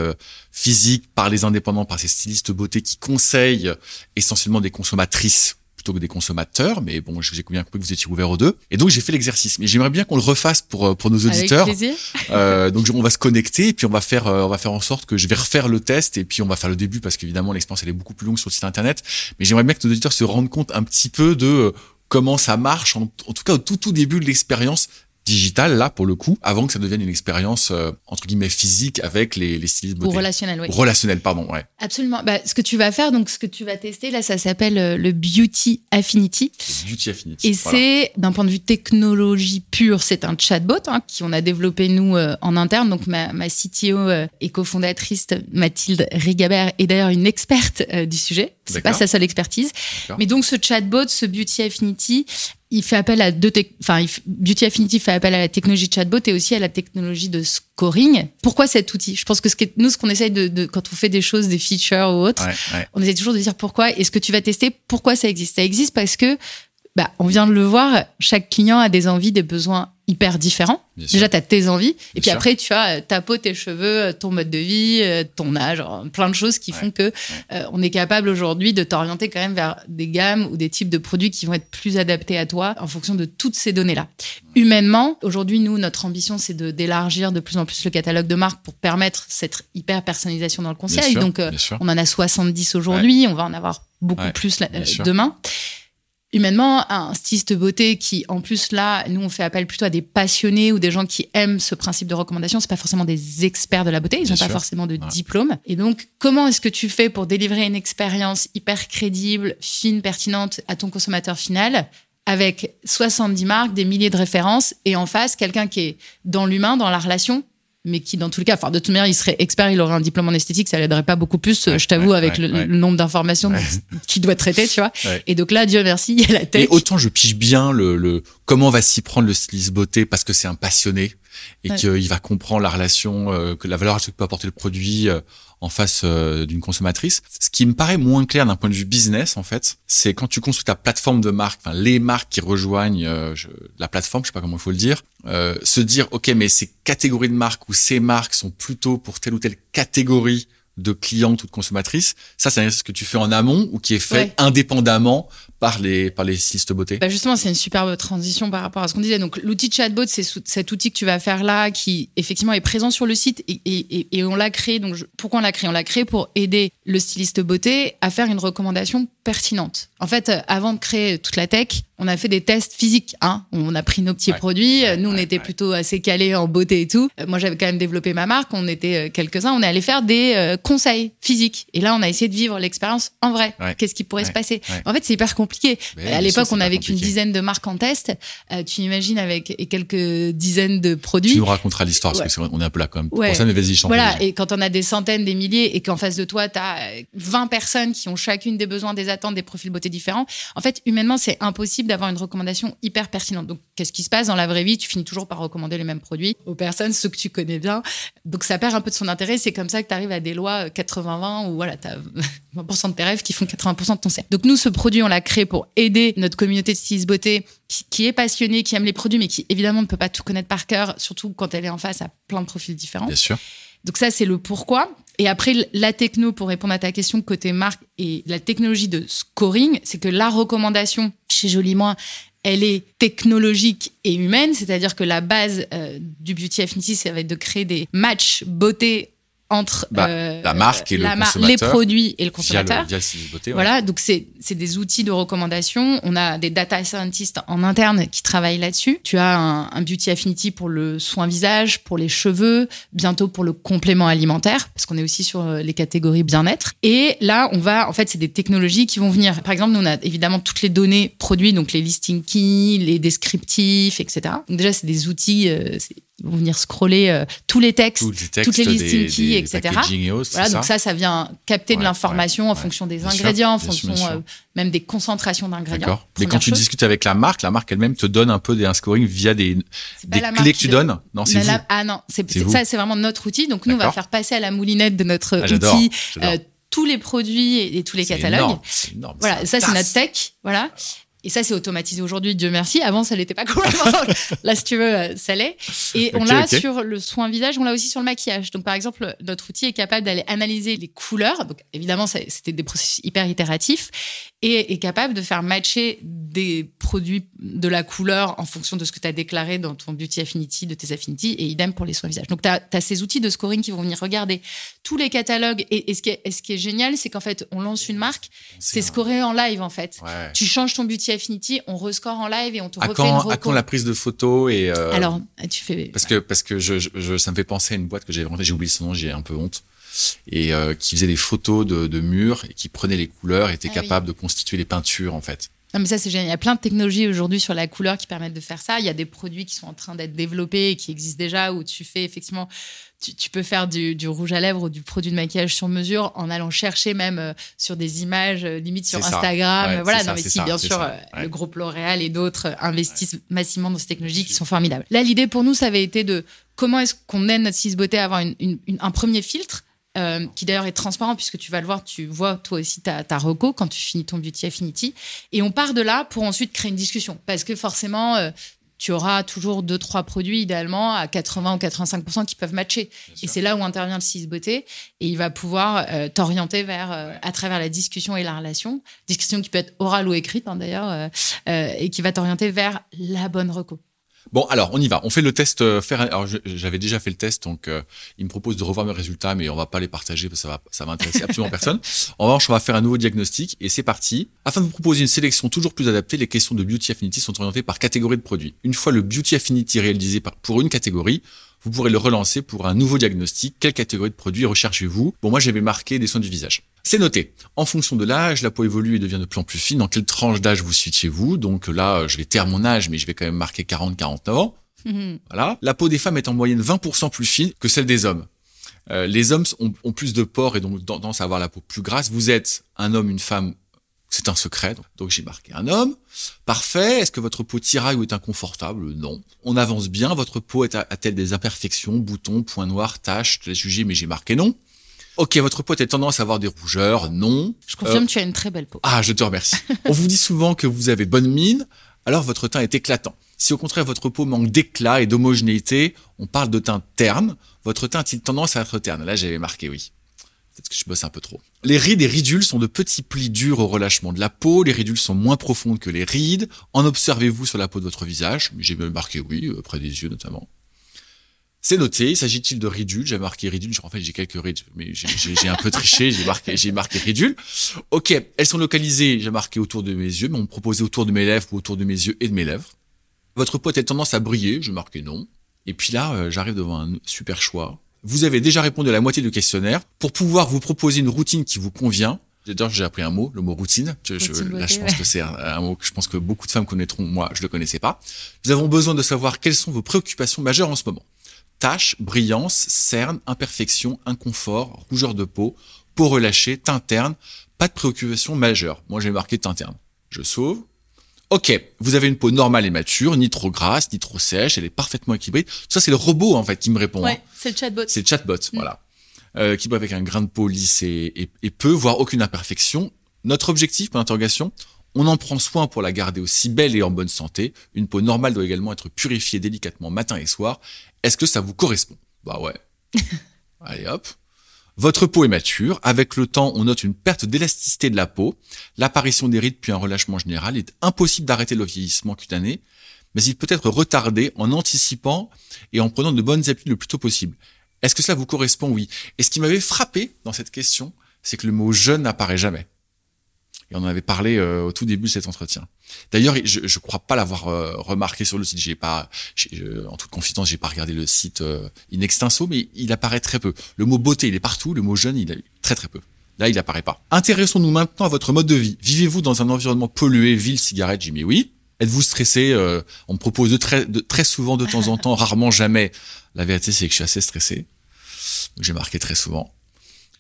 physique par les indépendants, par ces stylistes beauté qui conseillent essentiellement des consommatrices plutôt que des consommateurs, mais bon, j'ai bien compris que vous étiez ouvert aux deux. Et donc j'ai fait l'exercice, mais j'aimerais bien qu'on le refasse pour euh, pour nos auditeurs. Avec plaisir. Euh, donc on va se connecter et puis on va faire euh, on va faire en sorte que je vais refaire le test et puis on va faire le début parce qu'évidemment l'expérience elle est beaucoup plus longue sur le site internet. Mais j'aimerais bien que nos auditeurs se rendent compte un petit peu de comment ça marche, en, en tout cas au tout tout début de l'expérience digital là pour le coup avant que ça devienne une expérience euh, entre guillemets physique avec les, les stylistes beauté. Ou relationnel, oui. Relationnel, pardon, ouais. Absolument. Bah, ce que tu vas faire, donc ce que tu vas tester là, ça s'appelle euh, le Beauty Affinity. Beauty Affinity. Et c'est d'un point de vue technologie pure, c'est un chatbot hein, qui on a développé nous euh, en interne. Donc ma, ma CTO et cofondatrice Mathilde Rigabert est d'ailleurs une experte du sujet. C'est pas sa seule expertise. Mais donc ce chatbot, ce Beauty Affinity, il fait appel à deux, enfin, Beauty Affinity fait appel à la technologie chatbot et aussi à la technologie de scoring. Pourquoi cet outil? Je pense que ce que, nous, ce qu'on essaye de, de, quand on fait des choses, des features ou autres, on essaie toujours de dire pourquoi. Et ce que tu vas tester, pourquoi ça existe? Ça existe parce que, bah, on vient de le voir, chaque client a des envies, des besoins hyper différents. Déjà, tu as tes envies. et puis après, tu as euh, ta peau, tes cheveux, euh, ton mode de vie, euh, ton âge, plein de choses qui font que on est capable aujourd'hui de t'orienter quand même vers des gammes ou des types de produits qui vont être plus adaptés à toi en fonction de toutes ces données-là. Humainement, aujourd'hui, nous, notre ambition, c'est de d'élargir de plus en plus le catalogue de marques pour permettre cette hyper personnalisation dans le conseil. Donc, on en a 70 aujourd'hui. On va en avoir beaucoup plus demain humainement, un styliste beauté qui, en plus, là, nous, on fait appel plutôt à des passionnés ou des gens qui aiment ce principe de recommandation. C'est pas forcément des experts de la beauté. Ils n'ont pas forcément de diplôme. Et donc, comment est-ce que tu fais pour délivrer une expérience hyper crédible, fine, pertinente à ton consommateur final? avec 70 marques, des milliers de références, et en face, quelqu'un qui est dans l'humain, dans la relation, mais qui dans tous les cas, enfin de toute manière, il serait expert, il aurait un diplôme en esthétique, ça l'aiderait pas beaucoup plus, je t'avoue, avec le, nombre d'informations qu'il doit traiter, tu vois. Et donc là, Dieu merci, il y a la tech. Et autant je pige bien le, le comment va s'y prendre le styliste beauté parce que c'est un passionné et qu'il va comprendre la relation, euh, que la valeur ajoutée que peut apporter le produit euh, en face euh, d'une consommatrice. Ce qui me paraît moins clair d'un point de vue business, en fait, c'est quand tu construis ta plateforme de marque, enfin les marques qui rejoignent euh, je- la plateforme, je sais pas comment il faut le dire, euh, se dire ok mais ces catégories de marques ou ces marques sont plutôt pour telle ou telle catégorie de clientes ou de consommatrices. Ça, c'est ce que tu fais en amont ou qui est fait Ouais. indépendamment par les par les stylistes beauté. Bah justement, c'est une superbe transition par rapport à ce qu'on disait. Donc, l'outil chatbot, c'est cet outil que tu vas faire là, qui effectivement est présent sur le site et, et- et- et on l'a créé. Donc, je- pourquoi on l'a créé? On l'a créé pour aider le styliste beauté à faire une recommandation pertinente. En fait, euh, avant de créer toute la tech, on a fait des tests physiques. Hein on a pris nos petits Ouais. produits. Ouais, Nous, on ouais, était plutôt assez calés en beauté et tout. Euh, Moi, j'avais quand même développé ma marque. On était euh, quelques-uns. On est allé faire des euh, conseils physiques. Et là, on a essayé de vivre l'expérience en vrai. Qu'est-ce qui pourrait se passer? En fait, c'est hyper compliqué. Mais à l'époque, on avait qu'une dizaine de marques en test. Euh, tu imagines avec et quelques dizaines de produits. Tu nous raconteras l'histoire parce que c'est- on est un peu là quand même Ouais. pour ça, mais vas-y, Voilà, et quand on a des centaines, des milliers, et qu'en face de toi, tu as 20 personnes qui ont chacune des besoins, des attentes, des profils beauté différents, en fait, humainement, c'est impossible d'avoir une recommandation hyper pertinente. Donc, qu'est-ce qui se passe dans la vraie vie? Tu finis toujours par recommander les mêmes produits aux personnes, ceux que tu connais bien. Donc, ça perd un peu de son intérêt. C'est comme ça que tu arrives à des lois euh, 80-20 où voilà, tu as 20% de tes rêves qui font 80% de ton cercle. Donc, nous, ce produit, on l'a créé pour aider notre communauté de stylistes beauté qui, qui est passionnée, qui aime les produits, mais qui évidemment ne peut pas tout connaître par cœur, surtout quand elle est en face à plein de profils différents. Bien sûr. Donc ça, c'est le pourquoi. Et après, la techno, pour répondre à ta question côté marque et la technologie de scoring, c'est que la recommandation chez Jolie Moi, elle est technologique et humaine, c'est-à-dire que la base euh, du Beauty Affinity, ça va être de créer des matchs beauté entre Bah, euh, la marque et le mar- les consommateur produits et le consommateur. le, via le styliste beauté. ouais. Voilà, donc c'est c'est des outils de recommandation. On a des data scientists en interne qui travaillent là-dessus. Tu as un, un Beauty Affinity pour le soin visage, pour les cheveux, bientôt pour le complément alimentaire, parce qu'on est aussi sur euh, les catégories bien-être. Et là, on va, en fait, c'est des technologies qui vont venir. Par exemple, nous, on a évidemment toutes les données produits, donc les listing keys, les descriptifs, etc. Donc déjà, c'est des outils, euh, c'est- vont venir scroller euh, tous les textes, Tous les textes, toutes les des- listing des- keys, etc. Voilà, donc ça, ça vient capter de l'information ouais, en ouais. fonction des Bien sûr, ingrédients, en fonction sûr. euh, même des concentrations d'ingrédients. D'accord. Mais quand tu discutes avec la marque, la marque elle-même te donne un peu des un scoring via des, des la clés que tu donne. donnes. Non, c'est là- ah non, c'est C'est c'est- vous. ça, c'est vraiment notre outil. Donc nous, on va faire passer à la moulinette de notre Ah, j'adore, outil j'adore. euh, tous les produits et, et tous les C'est catalogues. énorme, c'est énorme, Voilà, ça c'est notre tech, voilà. Et ça c'est automatisé aujourd'hui, Dieu merci. Avant ça l'était pas complètement. Là si tu veux, euh, ça l'est. Et on l'a sur le soin visage, on l'a aussi sur le maquillage. Donc par exemple, notre outil est capable d'aller analyser les couleurs. Donc évidemment, c'était des processus hyper itératifs et est capable de faire matcher des produits de la couleur en fonction de ce que tu as déclaré dans ton Beauty Affinity, de tes Affinity, et idem pour les soins visage. Donc, tu as, ces outils de scoring qui vont venir regarder tous les catalogues. Et, et ce, qui est, et ce qui est génial, c'est qu'en fait, on lance une marque, c'est scoré en live, en fait. Ouais. Tu changes ton Beauty Affinity, on rescore en live et on te À refait une quand, reco. à quand la prise de photo et euh, Alors, tu fais... parce que parce que je, je- je- ça me fait penser à une boîte que j'avais rencontrée, j'ai oublié son nom, j'ai un peu honte et euh, qui faisait des photos de, de murs et qui prenait les couleurs, et était Ah oui. capable de constituer les peintures en fait. Non, mais ça, c'est génial. Il y a plein de technologies aujourd'hui sur la couleur qui permettent de faire ça. Il y a des produits qui sont en train d'être développés et qui existent déjà où tu fais effectivement, tu, tu peux faire du, du rouge à lèvres ou du produit de maquillage sur mesure en allant chercher même euh, sur des images, euh, limite sur. Instagram. Ouais, voilà, non, ça, mais si, ça, bien sûr, ça. euh, Ouais. le groupe L'Oréal et d'autres investissent massivement dans ces technologies qui sont formidables. Là, l'idée pour nous, ça avait été de comment est-ce qu'on aide notre cis beauté à avoir une- une- une- un premier filtre euh, qui d'ailleurs est transparent puisque tu vas le voir, tu vois toi aussi ta, ta reco quand tu finis ton Beauty Affinity. Et on part de là pour ensuite créer une discussion. Parce que forcément, euh, tu auras toujours deux, trois produits idéalement à 80 ou 85% qui peuvent matcher. Et c'est là où intervient le CIS Beauté. Et il va pouvoir euh, t'orienter vers, euh, à travers la discussion et la relation. Discussion qui peut être orale ou écrite hein, d'ailleurs. euh, et qui va t'orienter vers la bonne reco. Bon, alors on y va. On fait le test. euh, faire. Alors j'avais déjà fait le test, donc euh, il me propose de revoir mes résultats, mais on va pas les partager parce que ça va, ça va intéresser absolument personne. En revanche, on va faire un nouveau diagnostic et c'est parti. Afin de vous proposer une sélection toujours plus adaptée, les questions de Beauty Affinity sont orientées par catégorie de produits. Une fois le Beauty Affinity réalisé par- pour une catégorie, vous pourrez le relancer pour un nouveau diagnostic. Quelle catégorie de produits recherchez-vous? Bon, moi j'avais marqué des soins du visage. C'est noté. En fonction de l'âge, la peau évolue et devient de plus en plus fine. Dans quelle tranche d'âge vous situez-vous? Donc là, je vais taire mon âge, mais je vais quand même marquer 40-49 ans. Mhm. Voilà. La peau des femmes est en moyenne 20% plus fine que celle des hommes. Euh, les hommes ont, ont plus de pores et donc tendance à avoir la peau plus grasse. Vous êtes un homme, une femme C'est un secret. Donc j'ai marqué un homme. Parfait. Est-ce que votre peau tiraille ou est inconfortable? Non. On avance bien. Votre peau a-t-elle des imperfections, boutons, points noirs, taches? Je laisse juger, mais j'ai marqué non. Ok, votre peau a tendance à avoir des rougeurs? Non. Je confirme, euh, tu as une très belle peau. Ah, je te remercie. On vous dit souvent que vous avez bonne mine, alors votre teint est éclatant. Si au contraire votre peau manque d'éclat et d'homogénéité, on parle de teint terne. Votre teint a-t-il tendance à être terne? Là, j'avais marqué oui. Peut-être que je bosse un peu trop. Les rides et ridules sont de petits plis durs au relâchement de la peau. Les ridules sont moins profondes que les rides. En observez-vous sur la peau de votre visage J'ai marqué oui, euh, près des yeux notamment. C'est noté. S'agit-il de ridules? J'ai marqué ridules. En fait, j'ai quelques rides, mais j'ai un peu triché. J'ai marqué, j'ai marqué ridules. Ok, elles sont localisées. J'ai marqué autour de mes yeux, mais on me proposait autour de mes lèvres ou autour de mes yeux et de mes lèvres. Votre peau a tendance à briller? J'ai marqué non. Et puis là, euh, j'arrive devant un super choix. Vous avez déjà répondu à la moitié du questionnaire. Pour pouvoir vous proposer une routine qui vous convient, D'ailleurs, j'ai appris un mot, le mot routine. Je, là, je pense que c'est un, mot que je pense que beaucoup de femmes connaîtront. Moi, je le connaissais pas. Nous avons besoin de savoir quelles sont vos préoccupations majeures en ce moment. Taches, brillance, cernes, imperfections, inconfort, rougeur de peau, peau relâchée, teint terne. Pas de préoccupation majeure. Moi, j'ai marqué teint terne. Je sauve. Ok, vous avez une peau normale et mature, ni trop grasse, ni trop sèche, elle est parfaitement équilibrée. Tout ça, c'est le robot en fait qui me répond. Ouais, hein. c'est le chatbot. C'est le chatbot, mm. voilà. Euh, qui avec un grain de peau lisse et, et, peu, voire aucune imperfection. Notre objectif, pour l'interrogation, on en prend soin pour la garder aussi belle et en bonne santé. Une peau normale doit également être purifiée délicatement matin et soir. Est-ce que ça vous correspond? Bah ouais. Allez hop. Votre peau est mature. Avec le temps, on note une perte d'élasticité de la peau. L'apparition des rides puis un relâchement général. Il est impossible d'arrêter le vieillissement cutané, mais il peut être retardé en anticipant et en prenant de bonnes habitudes le plus tôt possible. Est-ce que cela vous correspond? Oui. Et ce qui m'avait frappé dans cette question, c'est que le mot jeune n'apparaît jamais. Et on en avait parlé euh, au tout début de cet entretien. D'ailleurs, je ne crois pas l'avoir euh, remarqué sur le site. J'ai pas, en toute confidence, j'ai pas regardé le site euh, in extenso, mais il apparaît très peu. Le mot beauté, il est partout. Le mot jeune, il est très très peu. Là, il apparaît pas. Intéressons-nous maintenant à votre mode de vie. Vivez-vous dans un environnement pollué, ville, cigarette Jimmy Oui. Êtes-vous stressé? On me propose de très, de, très souvent, de temps en temps, rarement, jamais. La vérité, c'est que je suis assez stressé. J'ai marqué très souvent.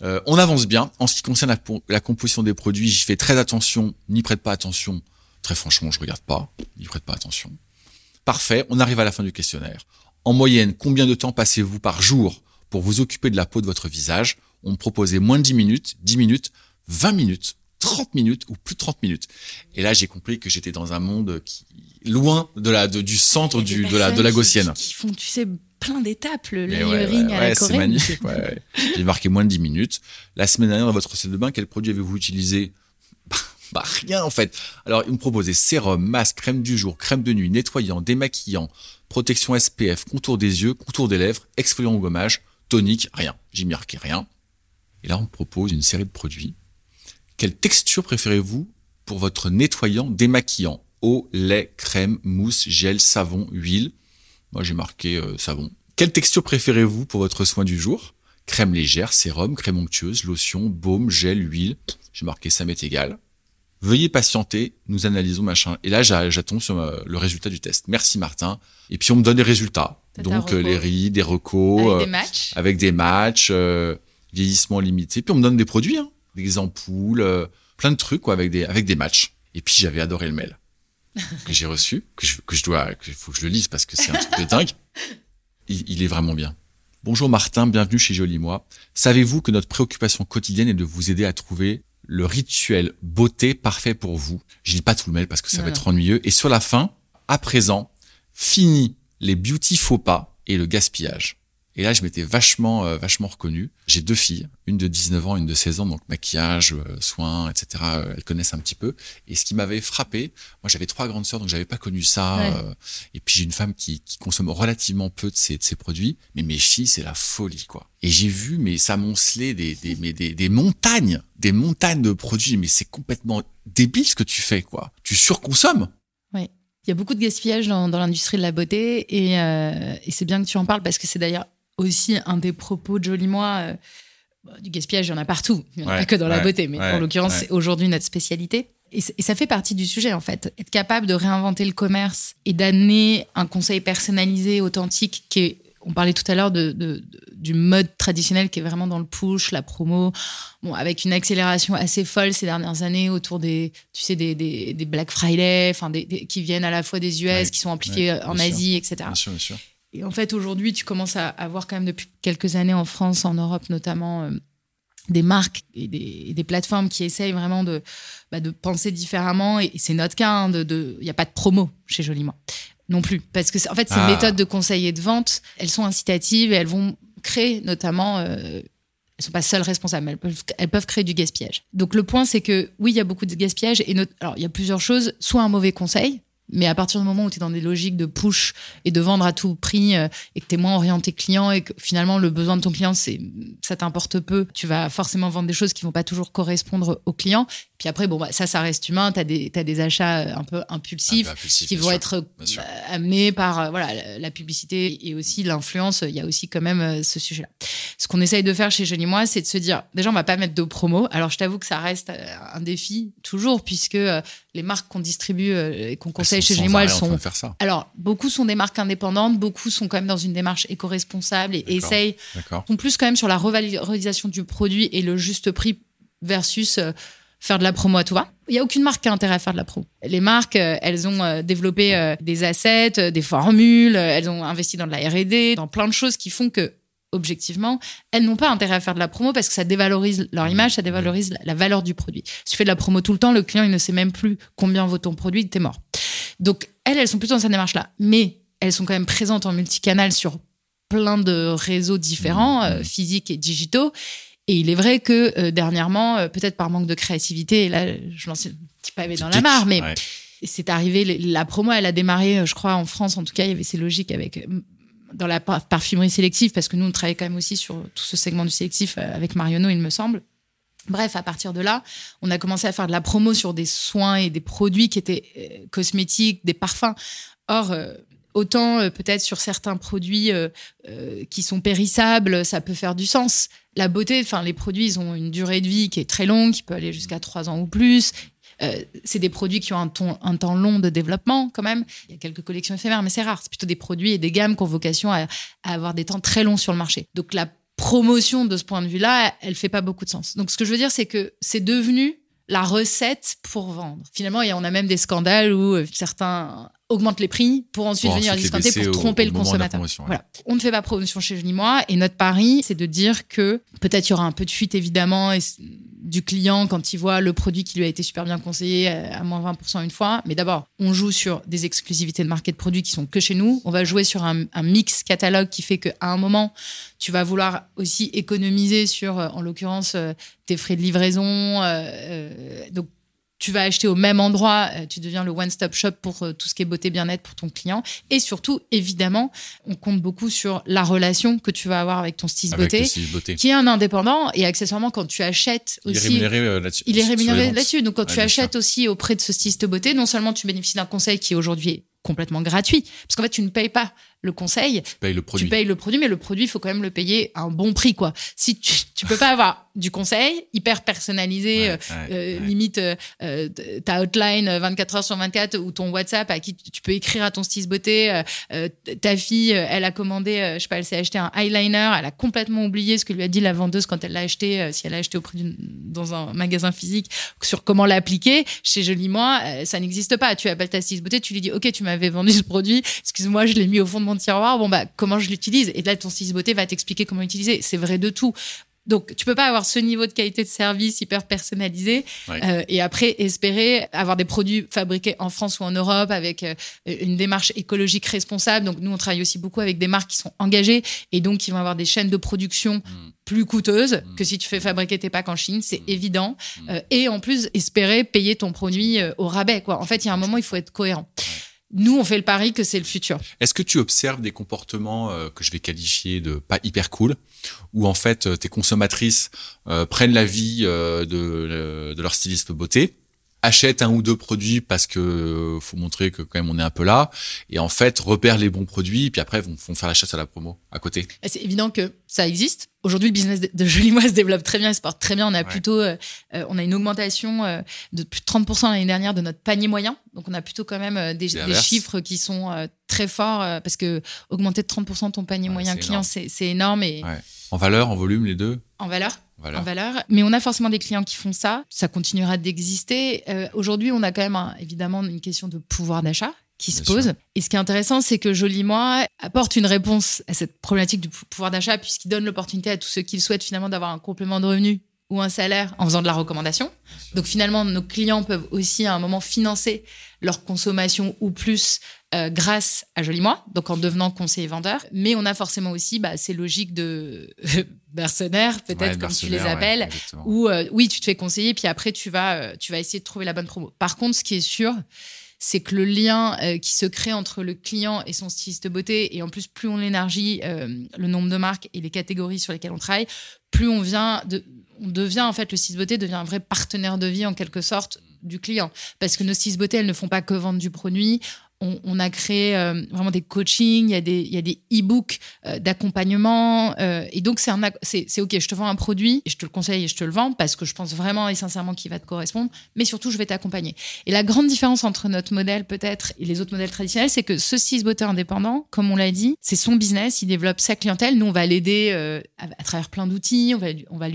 Euh, on avance bien. En ce qui concerne la, composition des produits, j'y fais très attention, n'y prête pas attention. Très franchement, je regarde pas, n'y prête pas attention. Parfait, on arrive à la fin du questionnaire. En moyenne, combien de temps passez-vous par jour pour vous occuper de la peau de votre visage? On me proposait moins de 10 minutes, 10 minutes, 20 minutes, 30 minutes ou plus de 30 minutes. Et là, j'ai compris que j'étais dans un monde qui loin de la du centre du, de la de la gaussienne. Qui, font, tu sais, plein d'étapes, le layering à la C'est magnifique. J'ai marqué moins de 10 minutes. La semaine dernière, dans votre salle de bain, quel produit avez-vous utilisé? Bah, rien en fait. Alors, il me proposait sérum, masque, crème du jour, crème de nuit, nettoyant, démaquillant, protection SPF, contour des yeux, contour des lèvres, exfoliant au gommage, tonique, rien. J'ai marqué rien. Et là, on me propose une série de produits. Quelle texture préférez-vous pour votre nettoyant démaquillant? Eau, lait, crème, mousse, gel, savon, huile moi, j'ai marqué euh, savon. Quelle texture préférez-vous pour votre soin du jour? Crème légère, sérum, crème onctueuse, lotion, baume, gel, huile. J'ai marqué ça m'est égal. Veuillez patienter, nous analysons machin. Et là, j'attends sur euh, le résultat du test. Merci Martin. Et puis on me donne les résultats. Donc euh, les riz, des recos, avec des matchs, avec des matchs vieillissement limité. Puis on me donne des produits, hein, des ampoules, plein de trucs quoi, avec des avec des matchs. Et puis j'avais adoré le mail que j'ai reçu, que je, que je dois, qu'il faut que je le lise parce que c'est un truc de dingue. Il, est vraiment bien. Bonjour Martin, bienvenue chez Joli Moi. Savez-vous que notre préoccupation quotidienne est de vous aider à trouver le rituel beauté parfait pour vous? Je lis pas tout le mail parce que ça va être ennuyeux. Et sur la fin, à présent, fini les beauty faux pas et le gaspillage. Et là, je m'étais vachement, euh, vachement reconnu. J'ai deux filles, une de 19 ans, une de 16 ans, donc maquillage, euh, soins, etc. Euh, elles connaissent un petit peu. Et ce qui m'avait frappé, moi j'avais trois grandes sœurs, donc j'avais pas connu ça. et puis j'ai une femme qui, qui, consomme relativement peu de ces, de ces produits, mais mes filles, c'est la folie, quoi. Et j'ai vu, mais ça moncelait des, des, mais des, des montagnes, des montagnes de produits, mais c'est complètement débile ce que tu fais, quoi. Tu surconsommes. Oui. Il y a beaucoup de gaspillage dans, dans l'industrie de la beauté et, et c'est bien que tu en parles parce que c'est d'ailleurs aussi un des propos de Jolie Moi. Euh, du gaspillage, il y en a partout. Il n'y en a pas que dans la beauté, mais en l'occurrence, c'est aujourd'hui notre spécialité. Et, ça fait partie du sujet, en fait. Être capable de réinventer le commerce et d'amener un conseil personnalisé, authentique, qui est, on parlait tout à l'heure de, du mode traditionnel qui est vraiment dans le push, la promo, bon, avec une accélération assez folle ces dernières années autour des, tu sais, des, des, des Black Friday, enfin, des, qui viennent à la fois des US, qui sont amplifiés en Asie, etc. Bien sûr, bien sûr. Et en fait, aujourd'hui, tu commences à avoir quand même depuis quelques années en France, en Europe notamment, euh, des marques et des, des, plateformes qui essayent vraiment de, bah, de penser différemment. Et, c'est notre cas, hein, il de, n'y a pas de promo chez Joliment non plus. Parce que, en fait, ces ah. méthodes de conseil et de vente, elles sont incitatives et elles vont créer notamment. Euh, elles sont pas seules responsables, elles peuvent, elles peuvent créer du gaspillage. Donc le point, c'est que oui, il y a beaucoup de gaspillage et alors il y a plusieurs choses. Soit un mauvais conseil, mais à partir du moment où tu es dans des logiques de push et de vendre à tout prix euh, et que tu es moins orienté client et que finalement le besoin de ton client, c'est ça t'importe peu, tu vas forcément vendre des choses qui vont pas toujours correspondre au client. Puis après, bon, bah, ça, ça reste humain. Tu as des, as des achats euh, un peu impulsifs, qui vont être euh, amenés par voilà, la publicité et aussi l'influence. Il y a aussi quand même ce sujet-là. Ce qu'on essaye de faire chez Johnny Moi, c'est de se dire, déjà, on va pas mettre de promo. Alors, je t'avoue que ça reste un défi toujours, puisque les marques qu'on distribue et qu'on conseille chez Johnny Moi, elles sont. Alors, beaucoup sont des marques indépendantes, beaucoup sont quand même dans une démarche éco-responsable et essayent, sont plus quand même sur la revalorisation du produit et le juste prix versus faire de la promo à tout va. Il n'y a aucune marque qui a intérêt à faire de la promo. Les marques, euh, elles ont euh, développé euh, des assets, des formules, elles ont investi dans de la R&D, dans plein de choses qui font que objectivement, elles n'ont pas intérêt à faire de la promo parce que ça dévalorise leur image, ça dévalorise la valeur du produit. Si tu fais de la promo tout le temps, le client, il ne sait même plus combien vaut ton produit, t'es mort. Donc, elles, elles sont plutôt dans cette démarche-là. Mais elles sont quand même présentes en multicanal sur plein de réseaux différents, physiques et digitaux. Et il est vrai que euh, dernièrement, euh, peut-être par manque de créativité, et là, je lance un petit pavé dans la mare, mais c'est arrivé, la promo, elle a démarré, euh, je crois, en France, en tout cas, il y avait ces logiques avec dans la parfumerie sélective, parce que nous, on travaille quand même aussi sur tout ce segment du sélectif avec Marionneau, il me semble. Bref, à partir de là, on a commencé à faire de la promo sur des soins et des produits qui étaient cosmétiques, des parfums. Or, Autant euh, peut-être sur certains produits euh, euh, qui sont périssables, ça peut faire du sens. La beauté, enfin les produits, ils ont une durée de vie qui est très longue, qui peut aller jusqu'à trois ans ou plus. c'est des produits qui ont un, un, temps long de développement quand même. Il y a quelques collections éphémères, mais c'est rare. C'est plutôt des produits et des gammes qui ont vocation à, à, avoir des temps très longs sur le marché. Donc la promotion de ce point de vue-là, elle fait pas beaucoup de sens. Donc ce que je veux dire, c'est que c'est devenu la recette pour vendre. Finalement, on a même des scandales où euh, certains augmentent les prix pour ensuite venir discounter pour tromper le consommateur. Voilà. On ne fait pas promotion chez Moi et notre pari, c'est de dire que peut-être il y aura un peu de fuite évidemment et du client quand il voit le produit qui lui a été super bien conseillé euh, à moins 20% une fois. Mais d'abord, on joue sur des exclusivités de market de produits qui sont que chez nous. On va jouer sur un, mix catalogue qui fait qu'à un moment, tu vas vouloir aussi économiser sur, euh, en l'occurrence, euh, tes frais de livraison. donc, tu vas acheter au même endroit, euh, tu deviens le one-stop shop pour euh, tout ce qui est beauté bien-être pour ton client. Et surtout, évidemment, on compte beaucoup sur la relation que tu vas avoir avec ton styliste beauté, beauté, qui est un indépendant. Et accessoirement, quand tu achètes aussi. Il est rémunéré euh, là-dessus. Il est rémunéré là-dessus. Donc, quand tu achètes aussi auprès de ce styliste beauté, non seulement tu bénéficies d'un conseil qui aujourd'hui complètement gratuit. Parce qu'en fait, tu ne payes pas le conseil. Tu payes le produit. Tu payes le produit, mais le produit, il faut quand même le payer à un bon prix, quoi. Si tu, tu peux pas avoir du conseil hyper personnalisé, euh, euh, limite euh, ta outline 24 heures sur 24 ou ton WhatsApp à qui tu peux écrire à ton styliste beauté. ta fille, elle a commandé, je sais pas, elle s'est acheté un eyeliner, elle a complètement oublié ce que lui a dit la vendeuse quand elle l'a acheté, si elle l'a acheté auprès dans un magasin physique, sur comment l'appliquer. Chez Joli Moi, ça n'existe pas. Tu appelles ta styliste beauté, tu lui dis, ok, tu m'avais vendu ce produit, excuse-moi, je l'ai mis au fond de mon tiroir. Bon bah, comment je l'utilise? Et là, ton styliste beauté va t'expliquer comment l'utiliser. C'est vrai de tout. Donc, tu peux pas avoir ce niveau de qualité de service hyper personnalisé euh, et après espérer avoir des produits fabriqués en France ou en Europe avec euh, une démarche écologique responsable. Donc, nous, on travaille aussi beaucoup avec des marques qui sont engagées et donc qui vont avoir des chaînes de production mm. plus coûteuses mm. que si tu fais fabriquer tes packs en Chine, c'est mm. évident. Euh, et en plus, espérer payer ton produit au rabais. Quoi. En fait, il y a un moment, il faut être cohérent nous, on fait le pari que c'est le futur. Est-ce que tu observes des comportements euh, que je vais qualifier de pas hyper cool, où en fait euh, tes consommatrices euh, prennent la vie de, de, leur styliste beauté, achètent un ou deux produits parce que faut montrer que quand même on est un peu là, et en fait repèrent les bons produits, puis après vont, vont faire la chasse à la promo à côté. C'est évident que ça existe. Aujourd'hui, le business de Jolie Moi se développe très bien, il se porte très bien. On a plutôt, euh, euh, on a une augmentation euh, de plus de 30% l'année dernière de notre panier moyen. Donc, on a plutôt quand même des, chiffres qui sont très forts parce que augmenter de 30% ton panier moyen client, c'est énorme et En valeur, en volume, les deux En valeur en valeur. Mais on a forcément des clients qui font ça. Ça continuera d'exister. Euh, aujourd'hui, on a quand même évidemment une question de pouvoir d'achat qui se pose. Et ce qui est intéressant, c'est que Joli Moi apporte une réponse à cette problématique du pouvoir d'achat puisqu'il donne l'opportunité à tous ceux qui le souhaitent finalement d'avoir un complément de revenu ou un salaire en faisant de la recommandation. Donc finalement, nos clients peuvent aussi à un moment financer leur consommation ou plus euh, grâce à Joli Moi, donc en devenant conseiller vendeur. Mais on a forcément aussi bah, ces logiques de mercenaires, peut-être comme tu les appelles, où euh, oui, tu te fais conseiller, puis après tu vas, euh, tu vas essayer de trouver la bonne promo. Par contre, ce qui est sûr, c'est que le lien qui se crée entre le client et son styliste beauté, et en plus, plus on élargit le nombre de marques et les catégories sur lesquelles on travaille, plus on vient de, on devient en fait le styliste beauté devient un vrai partenaire de vie en quelque sorte du client parce que nos stylist beauté elles ne font pas que vendre du produit on, a créé euh, vraiment des coachings, il y a des, e-books euh, d'accompagnement. Euh, et donc, c'est, c'est, OK, je te vends un produit, et je te le conseille et je te le vends parce que je pense vraiment et sincèrement qu'il va te correspondre, mais surtout, je vais t'accompagner. Et la grande différence entre notre modèle, peut-être, et les autres modèles traditionnels, c'est que ce beauté indépendant, comme on l'a dit, c'est son business, il développe sa clientèle. Nous, on va l'aider à, travers plein d'outils, on va, on, va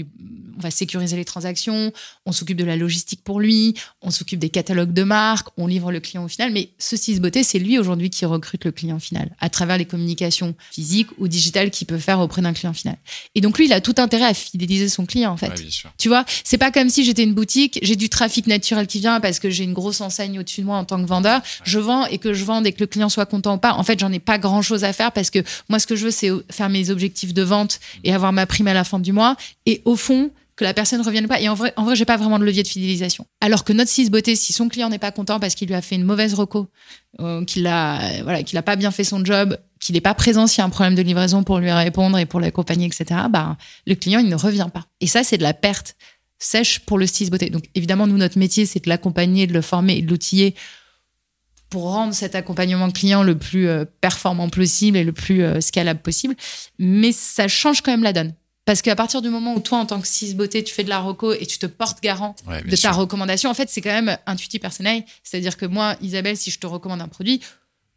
on va sécuriser les transactions, on s'occupe de la logistique pour lui, on s'occupe des catalogues de marques, on livre le client au final, mais ce six c'est lui aujourd'hui qui recrute le client final à travers les communications physiques ou digitales qu'il peut faire auprès d'un client final. Et donc lui, il a tout intérêt à fidéliser son client en fait. tu vois, c'est pas comme si j'étais une boutique, j'ai du trafic naturel qui vient parce que j'ai une grosse enseigne au-dessus de moi en tant que vendeur. Je vends et que je vende et que le client soit content ou pas. En fait, j'en ai pas grand-chose à faire parce que moi, ce que je veux, c'est faire mes objectifs de vente et avoir ma prime à la fin du mois. Et au fond, que la personne ne revienne pas. Et en vrai, en vrai, j'ai pas vraiment de levier de fidélisation. Alors que notre 6 beauté, si son client n'est pas content parce qu'il lui a fait une mauvaise reco, euh, qu'il a, voilà, qu'il a pas bien fait son job, qu'il n'est pas présent s'il y a un problème de livraison pour lui répondre et pour l'accompagner, etc., bah, le client, il ne revient pas. Et ça, c'est de la perte sèche pour le 6 beauté. Donc, évidemment, nous, notre métier, c'est de l'accompagner, de le former et de l'outiller pour rendre cet accompagnement client le plus euh, performant possible et le plus euh, scalable possible. Mais ça change quand même la donne. Parce qu'à partir du moment où toi, en tant que cis beauté, tu fais de la reco et tu te portes garant de ta recommandation, en fait, c'est quand même intuitif personnel. C'est-à-dire que moi, Isabelle, si je te recommande un produit,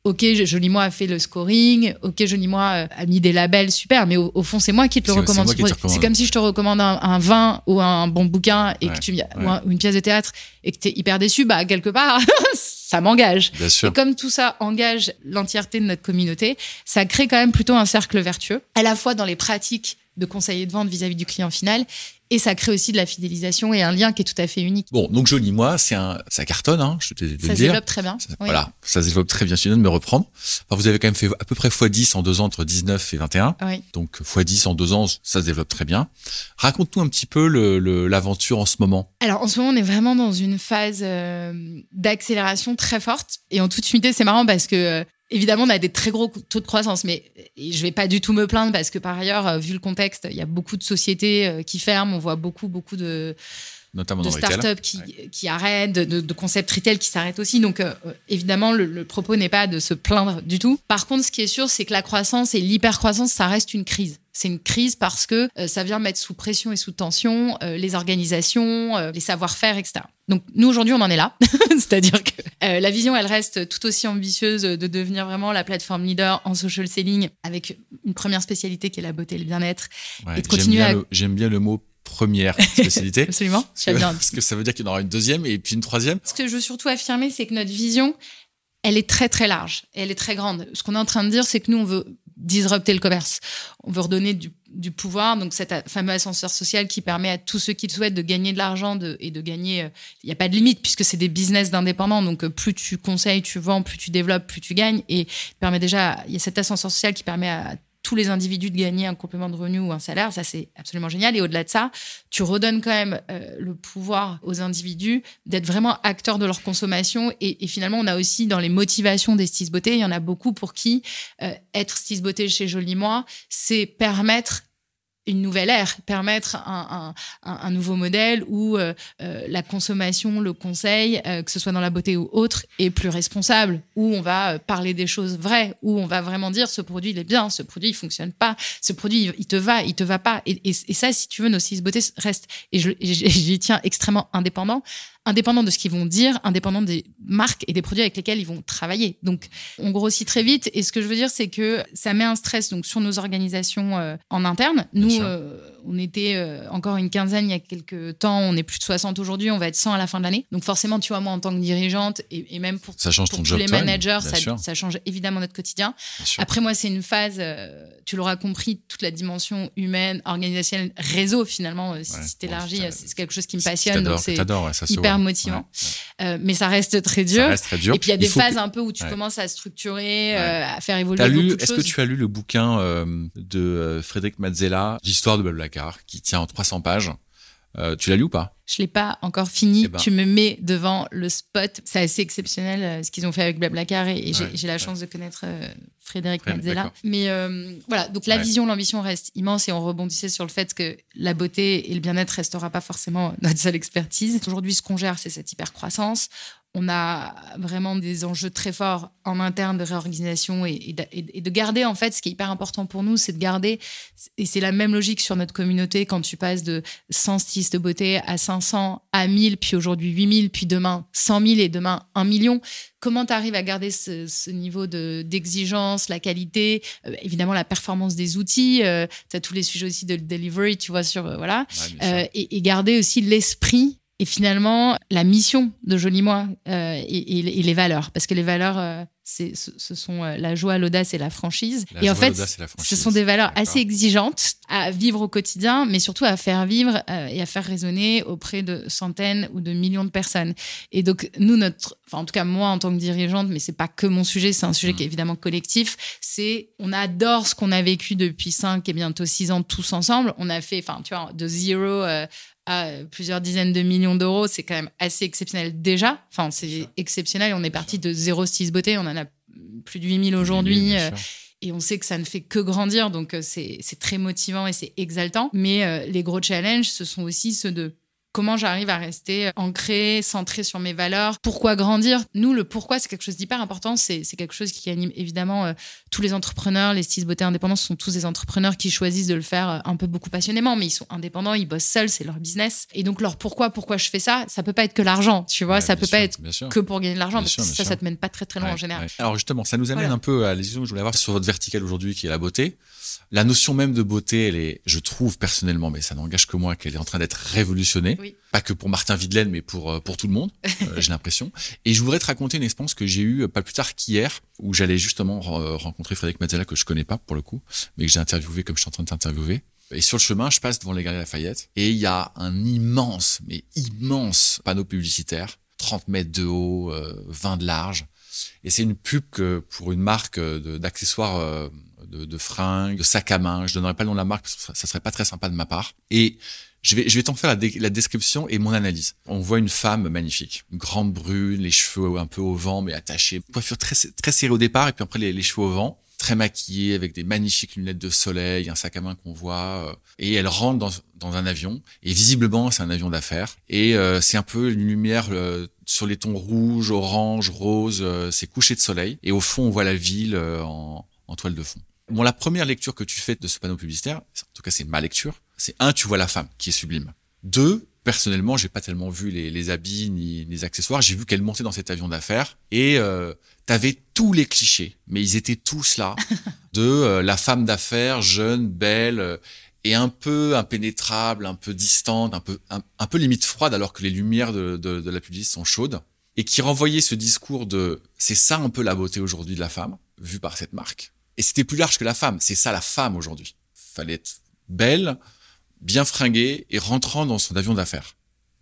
ok, Joli Moi a fait le scoring, ok, Joli Moi euh, a mis des labels, super, mais au, fond, c'est moi qui te le recommande. C'est comme si je te recommande un, vin ou un bon bouquin et que tu ou, une pièce de théâtre et que tu es hyper déçu, bah, quelque part, ça m'engage. Et comme tout ça engage l'entièreté de notre communauté, ça crée quand même plutôt un cercle vertueux, à la fois dans les pratiques de conseiller de vente vis-à-vis du client final. Et ça crée aussi de la fidélisation et un lien qui est tout à fait unique. Bon, donc Joli Moi, c'est un, ça cartonne, hein, je te le Ça se développe très bien. Voilà, ça se développe très bien. Je viens de me reprendre. Enfin, vous avez quand même fait à peu près x10 en deux ans entre 19 et 21. Oui. Donc x10 en deux ans, ça se développe très bien. Raconte-nous un petit peu l'aventure en ce moment. Alors en ce moment, on est vraiment dans une phase euh, d'accélération très forte. Et en toute humilité, c'est marrant parce que euh, Évidemment, on a des très gros taux de croissance, mais je vais pas du tout me plaindre parce que par ailleurs, euh, vu le contexte, il y a beaucoup de sociétés euh, qui ferment. On voit beaucoup, beaucoup de, Notamment de startups qui, qui arrêtent, de, de, concepts retail qui s'arrêtent aussi. Donc, euh, évidemment, le, le propos n'est pas de se plaindre du tout. Par contre, ce qui est sûr, c'est que la croissance et l'hypercroissance, ça reste une crise. C'est une crise parce que ça vient mettre sous pression et sous tension les organisations, les savoir-faire, etc. Donc nous aujourd'hui on en est là, c'est-à-dire que euh, la vision elle reste tout aussi ambitieuse de devenir vraiment la plateforme leader en social selling avec une première spécialité qui est la beauté et le bien-être et de continuer à... J'aime bien le mot première spécialité. Absolument. Parce que ça veut dire qu'il y en aura une deuxième et puis une troisième. Ce que je veux surtout affirmer, c'est que notre vision, elle est très très large et elle est très grande. Ce qu'on est en train de dire, c'est que nous, on veut disrupter le commerce. On veut redonner du, pouvoir, donc cet fameux ascenseur social qui permet à tous ceux qui le souhaitent de gagner de l'argent et de gagner. Euh, il n'y a pas de limite puisque c'est des business d'indépendants. Donc euh, plus tu conseilles, tu vends, plus tu développes, plus tu gagnes. Et permet déjà, il y a cet ascenseur social qui permet à tous les individus de gagner un complément de revenu ou un salaire, ça c'est absolument génial. Et au-delà de ça, tu redonnes quand même euh, le pouvoir aux individus d'être vraiment acteurs de leur consommation. Et, finalement, on a aussi dans les motivations des stis beauté, il y en a beaucoup pour qui euh, être stis beauté chez Jolie Moi, c'est permettre une nouvelle ère, permettre un, nouveau modèle où euh, euh, la consommation, le conseil, euh, que ce soit dans la beauté ou autre, est plus responsable, où on va parler des choses vraies, où on va vraiment dire ce produit il est bien, ce produit il fonctionne pas, ce produit il te va, il te va pas. Et, ça, si tu veux, nos six beautés restent, et j'y tiens extrêmement indépendant, indépendant de ce qu'ils vont dire, indépendant des marques et des produits avec lesquels ils vont travailler. Donc, on grossit très vite. Et ce que je veux dire, c'est que ça met un stress donc sur nos organisations euh, en interne. Nous, euh, on était euh, encore une quinzaine il y a quelques temps. On est plus de 60 aujourd'hui. On va être 100 à la fin de l'année. Donc, forcément, tu vois, moi, en tant que dirigeante et, même pour, ça change pour tous les managers, ça, ça, change évidemment notre quotidien. Après, moi, c'est une phase, tu l'auras compris, toute la dimension humaine, organisationnelle, réseau, finalement, si tu élargis, c'est quelque chose qui me passionne. Donc, c'est hyper motivant. Euh, mais ça reste très dur. Ça reste très dur. Et puis il y a des phases un peu où tu commences à structurer, euh, à faire évoluer lu, Est-ce que tu as lu le bouquin euh, de Frédéric Mazzella, L'histoire de Blablacar, qui tient en 300 pages euh, tu l'as lu ou pas? Je l'ai pas encore fini. Eh ben. Tu me mets devant le spot. C'est assez exceptionnel euh, ce qu'ils ont fait avec Blablacar et, j'ai la chance de connaître euh, Frédéric Mazzella. Mais voilà, donc la vision, l'ambition reste immense et on rebondissait sur le fait que la beauté et le bien-être restera pas forcément notre seule expertise. Aujourd'hui, ce qu'on gère, c'est cette hyper croissance on a vraiment des enjeux très forts en interne de réorganisation et, de garder, en fait, ce qui est hyper important pour nous, c'est de garder, et c'est la même logique sur notre communauté, quand tu passes de 100 stylistes de beauté à 500, à 1000, puis aujourd'hui 8000, puis demain 100 000 et demain 1 million. Comment tu arrives à garder ce, niveau d'exigence, la qualité, euh, évidemment la performance des outils, euh, tu as tous les sujets aussi de delivery, tu vois, sur, euh, voilà, et, et garder aussi l'esprit et finalement la mission de Joli Moi euh, et, les valeurs. Parce que les valeurs euh, c'est ce, sont euh, la joie l'audace et la franchise. Et en fait ce sont des valeurs assez exigeantes à vivre au quotidien mais surtout à faire vivre et à faire résonner auprès de centaines ou de millions de personnes. Et donc nous notre enfin en tout cas moi en tant que dirigeante mais c'est pas que mon sujet c'est un sujet qui est mm. évidemment collectif c'est on adore ce qu'on a vécu depuis cinq et bientôt six ans tous ensemble. On a fait enfin tu vois de zéro à plusieurs dizaines de millions d'euros, c'est quand même assez exceptionnel déjà. Enfin, c'est exceptionnel. On est parti de 0,6 beauté, on en a plus de 8000 aujourd'hui. Euh, et on sait que ça ne fait que grandir, donc euh, c'est très motivant et c'est exaltant. Mais euh, les gros challenges, ce sont aussi ceux de Comment j'arrive à rester ancré, centré sur mes valeurs Pourquoi grandir Nous, le pourquoi, c'est quelque chose d'hyper important. C'est quelque chose qui anime évidemment euh, tous les entrepreneurs. Les stylistes beauté indépendants sont tous des entrepreneurs qui choisissent de le faire euh, un peu beaucoup passionnément, mais ils sont indépendants, ils bossent seuls, c'est leur business. Et donc, leur pourquoi, pourquoi je fais ça, ça peut pas être que l'argent, tu vois, ça peut pas être que pour gagner de l'argent, parce que ça, ça te mène pas très très loin en général. Alors justement, ça nous amène un peu à les que je voulais avoir sur votre verticale aujourd'hui, qui est la beauté. La notion même de beauté, elle est, je trouve personnellement, mais ça n'engage que moi, qu'elle est en train d'être révolutionnée. Pas que pour Martin Videlaine, mais pour, euh, pour tout le monde, euh, j'ai l'impression. Et je voudrais te raconter une expérience que j'ai eue pas plus tard qu'hier, où j'allais justement rencontrer Frédéric Mazzella, que je connais pas pour le coup, mais que j'ai interviewé comme je suis en train de t'interviewer. Et sur le chemin, je passe devant les Galeries Lafayette et il y a un immense, mais immense panneau publicitaire, 30 mètres de haut, 20 euh, de large. Et c'est une pub que, pour une marque d'accessoires de, de, fringues, de sacs à main. Je donnerai pas le nom de la marque parce que ça, serait pas très sympa de ma part. Et je vais, je vais t'en faire la, la, description et mon analyse. On voit une femme magnifique, grande brune, les cheveux un peu au vent mais attachés, coiffure très très serrée au départ et puis après les, les cheveux au vent, très maquillée avec des magnifiques lunettes de soleil, un sac à main qu'on voit euh, et elle rentre dans, dans un avion. Et visiblement c'est un avion d'affaires. Et euh, c'est un peu une lumière euh, sur les tons rouge, orange, rose, c'est couché de soleil. Et au fond on voit la ville en, en toile de fond. Bon, la première lecture que tu fais de ce panneau publicitaire, en tout cas c'est ma lecture, c'est un, tu vois la femme qui est sublime. Deux, personnellement, j'ai pas tellement vu les, les habits ni les accessoires, j'ai vu qu'elle montait dans cet avion d'affaires et euh, t'avais tous les clichés, mais ils étaient tous là de euh, la femme d'affaires jeune, belle euh, et un peu impénétrable, un peu distante, un peu un, peu limite froide alors que les lumières de, de, de la publicité sont chaudes et qui renvoyait ce discours de c'est ça un peu la beauté aujourd'hui de la femme vue par cette marque. Et c'était plus large que la femme. C'est ça la femme aujourd'hui. Fallait être belle, bien fringuée et rentrant dans son avion d'affaires.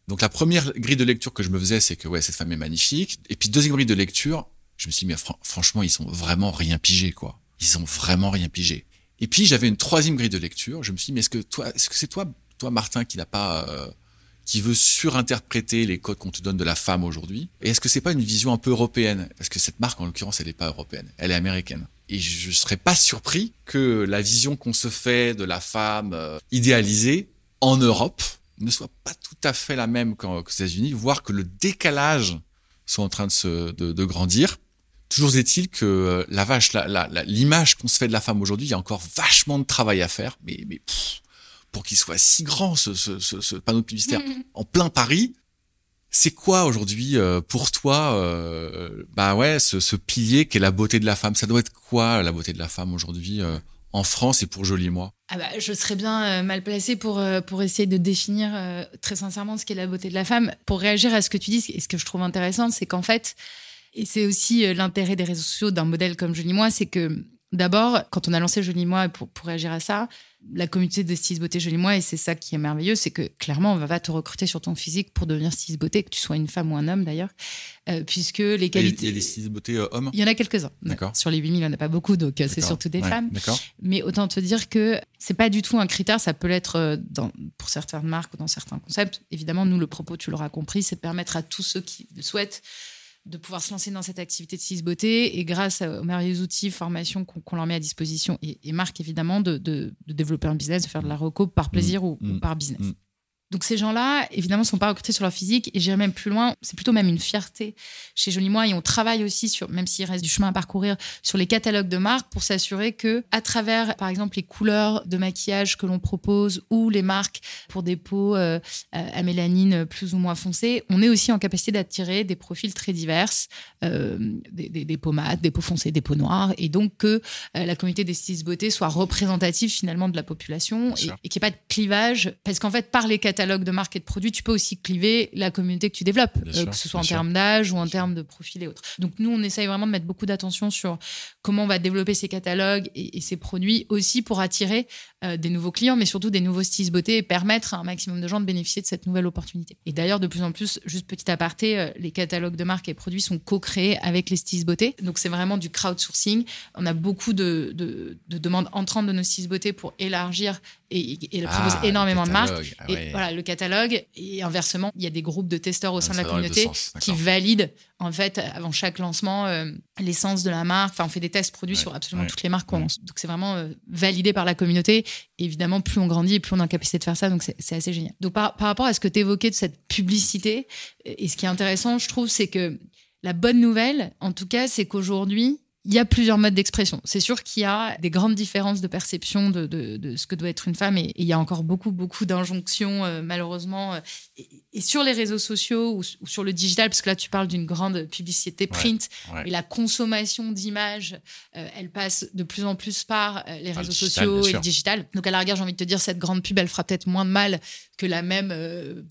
Donc la première grille de lecture que je me faisais, c'est que ouais, cette femme est magnifique. Et puis deuxième grille de lecture, je me suis dit, mais franchement, ils sont vraiment rien pigés, quoi. Ils ont vraiment rien pigé. Et puis j'avais une troisième grille de lecture. Je me suis dit, mais est-ce que toi, est-ce que c'est toi, toi Martin, qui n'a pas, euh, qui veut surinterpréter les codes qu'on te donne de la femme aujourd'hui? Et est-ce que c'est pas une vision un peu européenne? Parce que cette marque, en l'occurrence, elle n'est pas européenne, elle est américaine. Et je serais pas surpris que la vision qu'on se fait de la femme euh, idéalisée en Europe ne soit pas tout à fait la même qu'aux États-Unis, voire que le décalage soit en train de se de, de grandir. Toujours est-il que euh, la vache, l'image qu'on se fait de la femme aujourd'hui, il y a encore vachement de travail à faire. Mais, mais pour qu'il soit si grand ce, ce, ce, ce panneau publicitaire en plein Paris, C'est quoi aujourd'hui euh, pour toi, euh, bah ouais, ce, ce pilier qu'est la beauté de la femme? Ça doit être quoi la beauté de la femme aujourd'hui euh, en France et pour Joli Moi? Ah bah, je serais bien mal placée pour, pour essayer de définir très sincèrement ce qu'est la beauté de la femme. Pour réagir à ce que tu dis, et ce que je trouve intéressant, c'est qu'en fait, et c'est aussi l'intérêt des réseaux sociaux d'un modèle comme Joli Moi, c'est que D'abord, quand on a lancé Joli Moi, pour, pour réagir à ça, la communauté de styliste beauté Joli Moi, et c'est ça qui est merveilleux, c'est que clairement, on va pas te recruter sur ton physique pour devenir styliste beauté, que tu sois une femme ou un homme d'ailleurs, euh, puisque les qualités. Il y a des stylistes beauté euh, hommes Il y en a quelques-uns. D'accord. Sur les 8000, il n'y en a pas beaucoup, donc euh, c'est surtout des femmes. D'accord. Mais autant te dire que c'est pas du tout un critère, ça peut l'être dans, pour certaines marques ou dans certains concepts. Évidemment, nous, le propos, tu l'auras compris, c'est de permettre à tous ceux qui le souhaitent de pouvoir se lancer dans cette activité de six beauté et grâce aux merveilleux outils, formations qu'on leur met à disposition et, et marque évidemment de, de, développer un business, de faire de la reco par plaisir mmh. ou, ou, mmh. par business. Mmh. Donc ces gens-là, évidemment, ne sont pas recrutés sur leur physique et j'irai même plus loin. C'est plutôt même une fierté chez Jolie Moi et on travaille aussi sur, même s'il reste du chemin à parcourir, sur les catalogues de marques pour s'assurer que, à travers, par exemple, les couleurs de maquillage que l'on propose ou les marques pour des peaux euh, à mélanine plus ou moins foncée, on est aussi en capacité d'attirer des profils très divers, euh, des, des, des, pommades, des peaux foncées, des peaux noires, et donc que euh, la communauté des stylistes beauté soit représentative finalement de la population et, et qu'il n'y ait pas de clivage, parce qu'en fait, par les catalogues catalogue de marques et de produits, tu peux aussi cliver la communauté que tu développes, euh, que ce soit en termes d'âge ou en termes de profil et autres. Donc nous, on essaye vraiment de mettre beaucoup d'attention sur comment on va développer ces catalogues et, ces produits aussi pour attirer euh, des nouveaux clients, mais surtout des nouveaux styles beauté et permettre à un maximum de gens de bénéficier de cette nouvelle opportunité. Et d'ailleurs, de plus en plus, juste petit aparté, euh, les catalogues de marques et produits sont co-créés avec les stylistes beauté. Donc c'est vraiment du crowdsourcing. On a beaucoup de, de, de demandes entrantes de nos stylistes beauté pour élargir et, et elle propose ah, énormément de marques. Ah et voilà, le catalogue. Et inversement, il y a des groupes de testeurs au sein de la communauté qui valident, en fait, avant chaque lancement, euh, l'essence de la marque. Enfin, on fait des tests produits sur absolument toutes les marques qu'on lance. Donc, c'est vraiment euh, validé par la communauté. Et évidemment, plus on grandit, plus on a la capacité de faire ça. Donc, c'est assez génial. Donc, par, par rapport à ce que tu évoquais de cette publicité, et ce qui est intéressant, je trouve, c'est que la bonne nouvelle, en tout cas, c'est qu'aujourd'hui, il y a plusieurs modes d'expression. C'est sûr qu'il y a des grandes différences de perception de, de, de, ce que doit être une femme et, il y a encore beaucoup, beaucoup d'injonctions, euh, malheureusement. Euh, et, sur les réseaux sociaux ou, sur le digital, parce que là, tu parles d'une grande publicité print, et la consommation d'images, euh, elle passe de plus en plus par les réseaux sociaux et le digital. Donc, à la rigueur, j'ai envie de te dire, cette grande pub, elle fera peut-être moins de mal que la même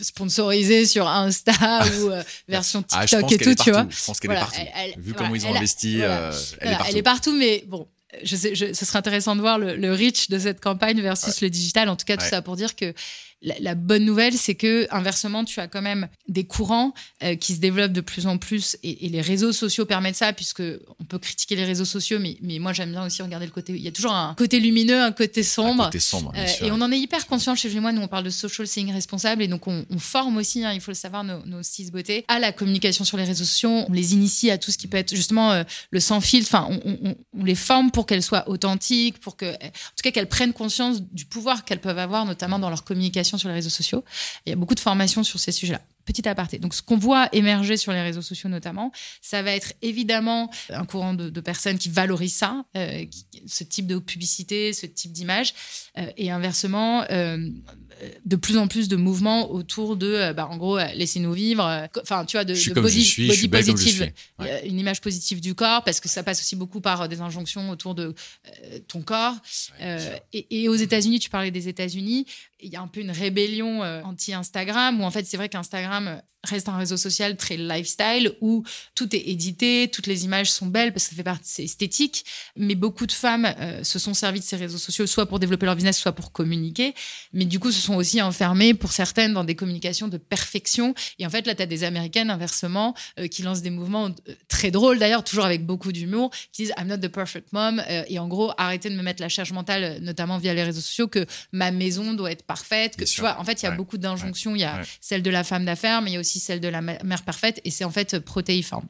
sponsorisée sur Insta ou version ah, TikTok et tout, tu vois. Je pense qu'elle est partout. Vu comment ils ont investi elle, est partout, mais bon, je sais, ce serait intéressant de voir le, le reach de cette campagne versus le digital. En tout cas, tout ça pour dire que la, bonne nouvelle, c'est que inversement, tu as quand même des courants euh, qui se développent de plus en plus et, les réseaux sociaux permettent ça, puisque on peut critiquer les réseaux sociaux, mais, mais moi j'aime bien aussi regarder le côté. Il y a toujours un côté lumineux, un côté sombre. Euh, et on en est hyper conscient chez moi. Nous, on parle de social selling responsable et donc on, forme aussi, hein, il faut le savoir, nos, nos six beautés à la communication sur les réseaux sociaux. On les initie à tout ce qui peut être justement euh, le sans filtre. Enfin, on, on les forme pour qu'elles soient authentiques, pour que, en tout cas, qu'elles prennent conscience du pouvoir qu'elles peuvent avoir, notamment dans leur communication sur les réseaux sociaux. Il y a beaucoup de formations sur ces sujets-là. Petit aparté. Donc, ce qu'on voit émerger sur les réseaux sociaux notamment, ça va être évidemment un courant de, personnes qui valorisent ça, euh, ce type de publicité, ce type d'image, euh, et inversement, euh, de plus en plus de mouvements autour de, bah, en gros, laissez-nous vivre. Enfin, tu vois, de, body, positive, une image positive du corps, parce que ça passe aussi beaucoup par des injonctions autour de ton corps. et, et, aux États-Unis, tu parlais des États-Unis, il y a un peu une rébellion anti-Instagram, où en fait, c'est vrai qu'Instagram Instagram reste un réseau social très lifestyle où tout est édité, toutes les images sont belles parce que ça fait partie, c'est esthétique. Mais beaucoup de femmes euh, se sont servies de ces réseaux sociaux soit pour développer leur business, soit pour communiquer. Mais du coup, se sont aussi enfermées pour certaines dans des communications de perfection. Et en fait, là, tu as des américaines inversement euh, qui lancent des mouvements euh, très drôles d'ailleurs, toujours avec beaucoup d'humour, qui disent I'm not the perfect mom. et en gros, arrêtez de me mettre la charge mentale, notamment via les réseaux sociaux, que ma maison doit être parfaite. Que, tu vois, en fait, il y a beaucoup d'injonctions. Il y a celle de la femme d'affaires mais il y a aussi celle de la mère parfaite, et c'est en fait protéiforme.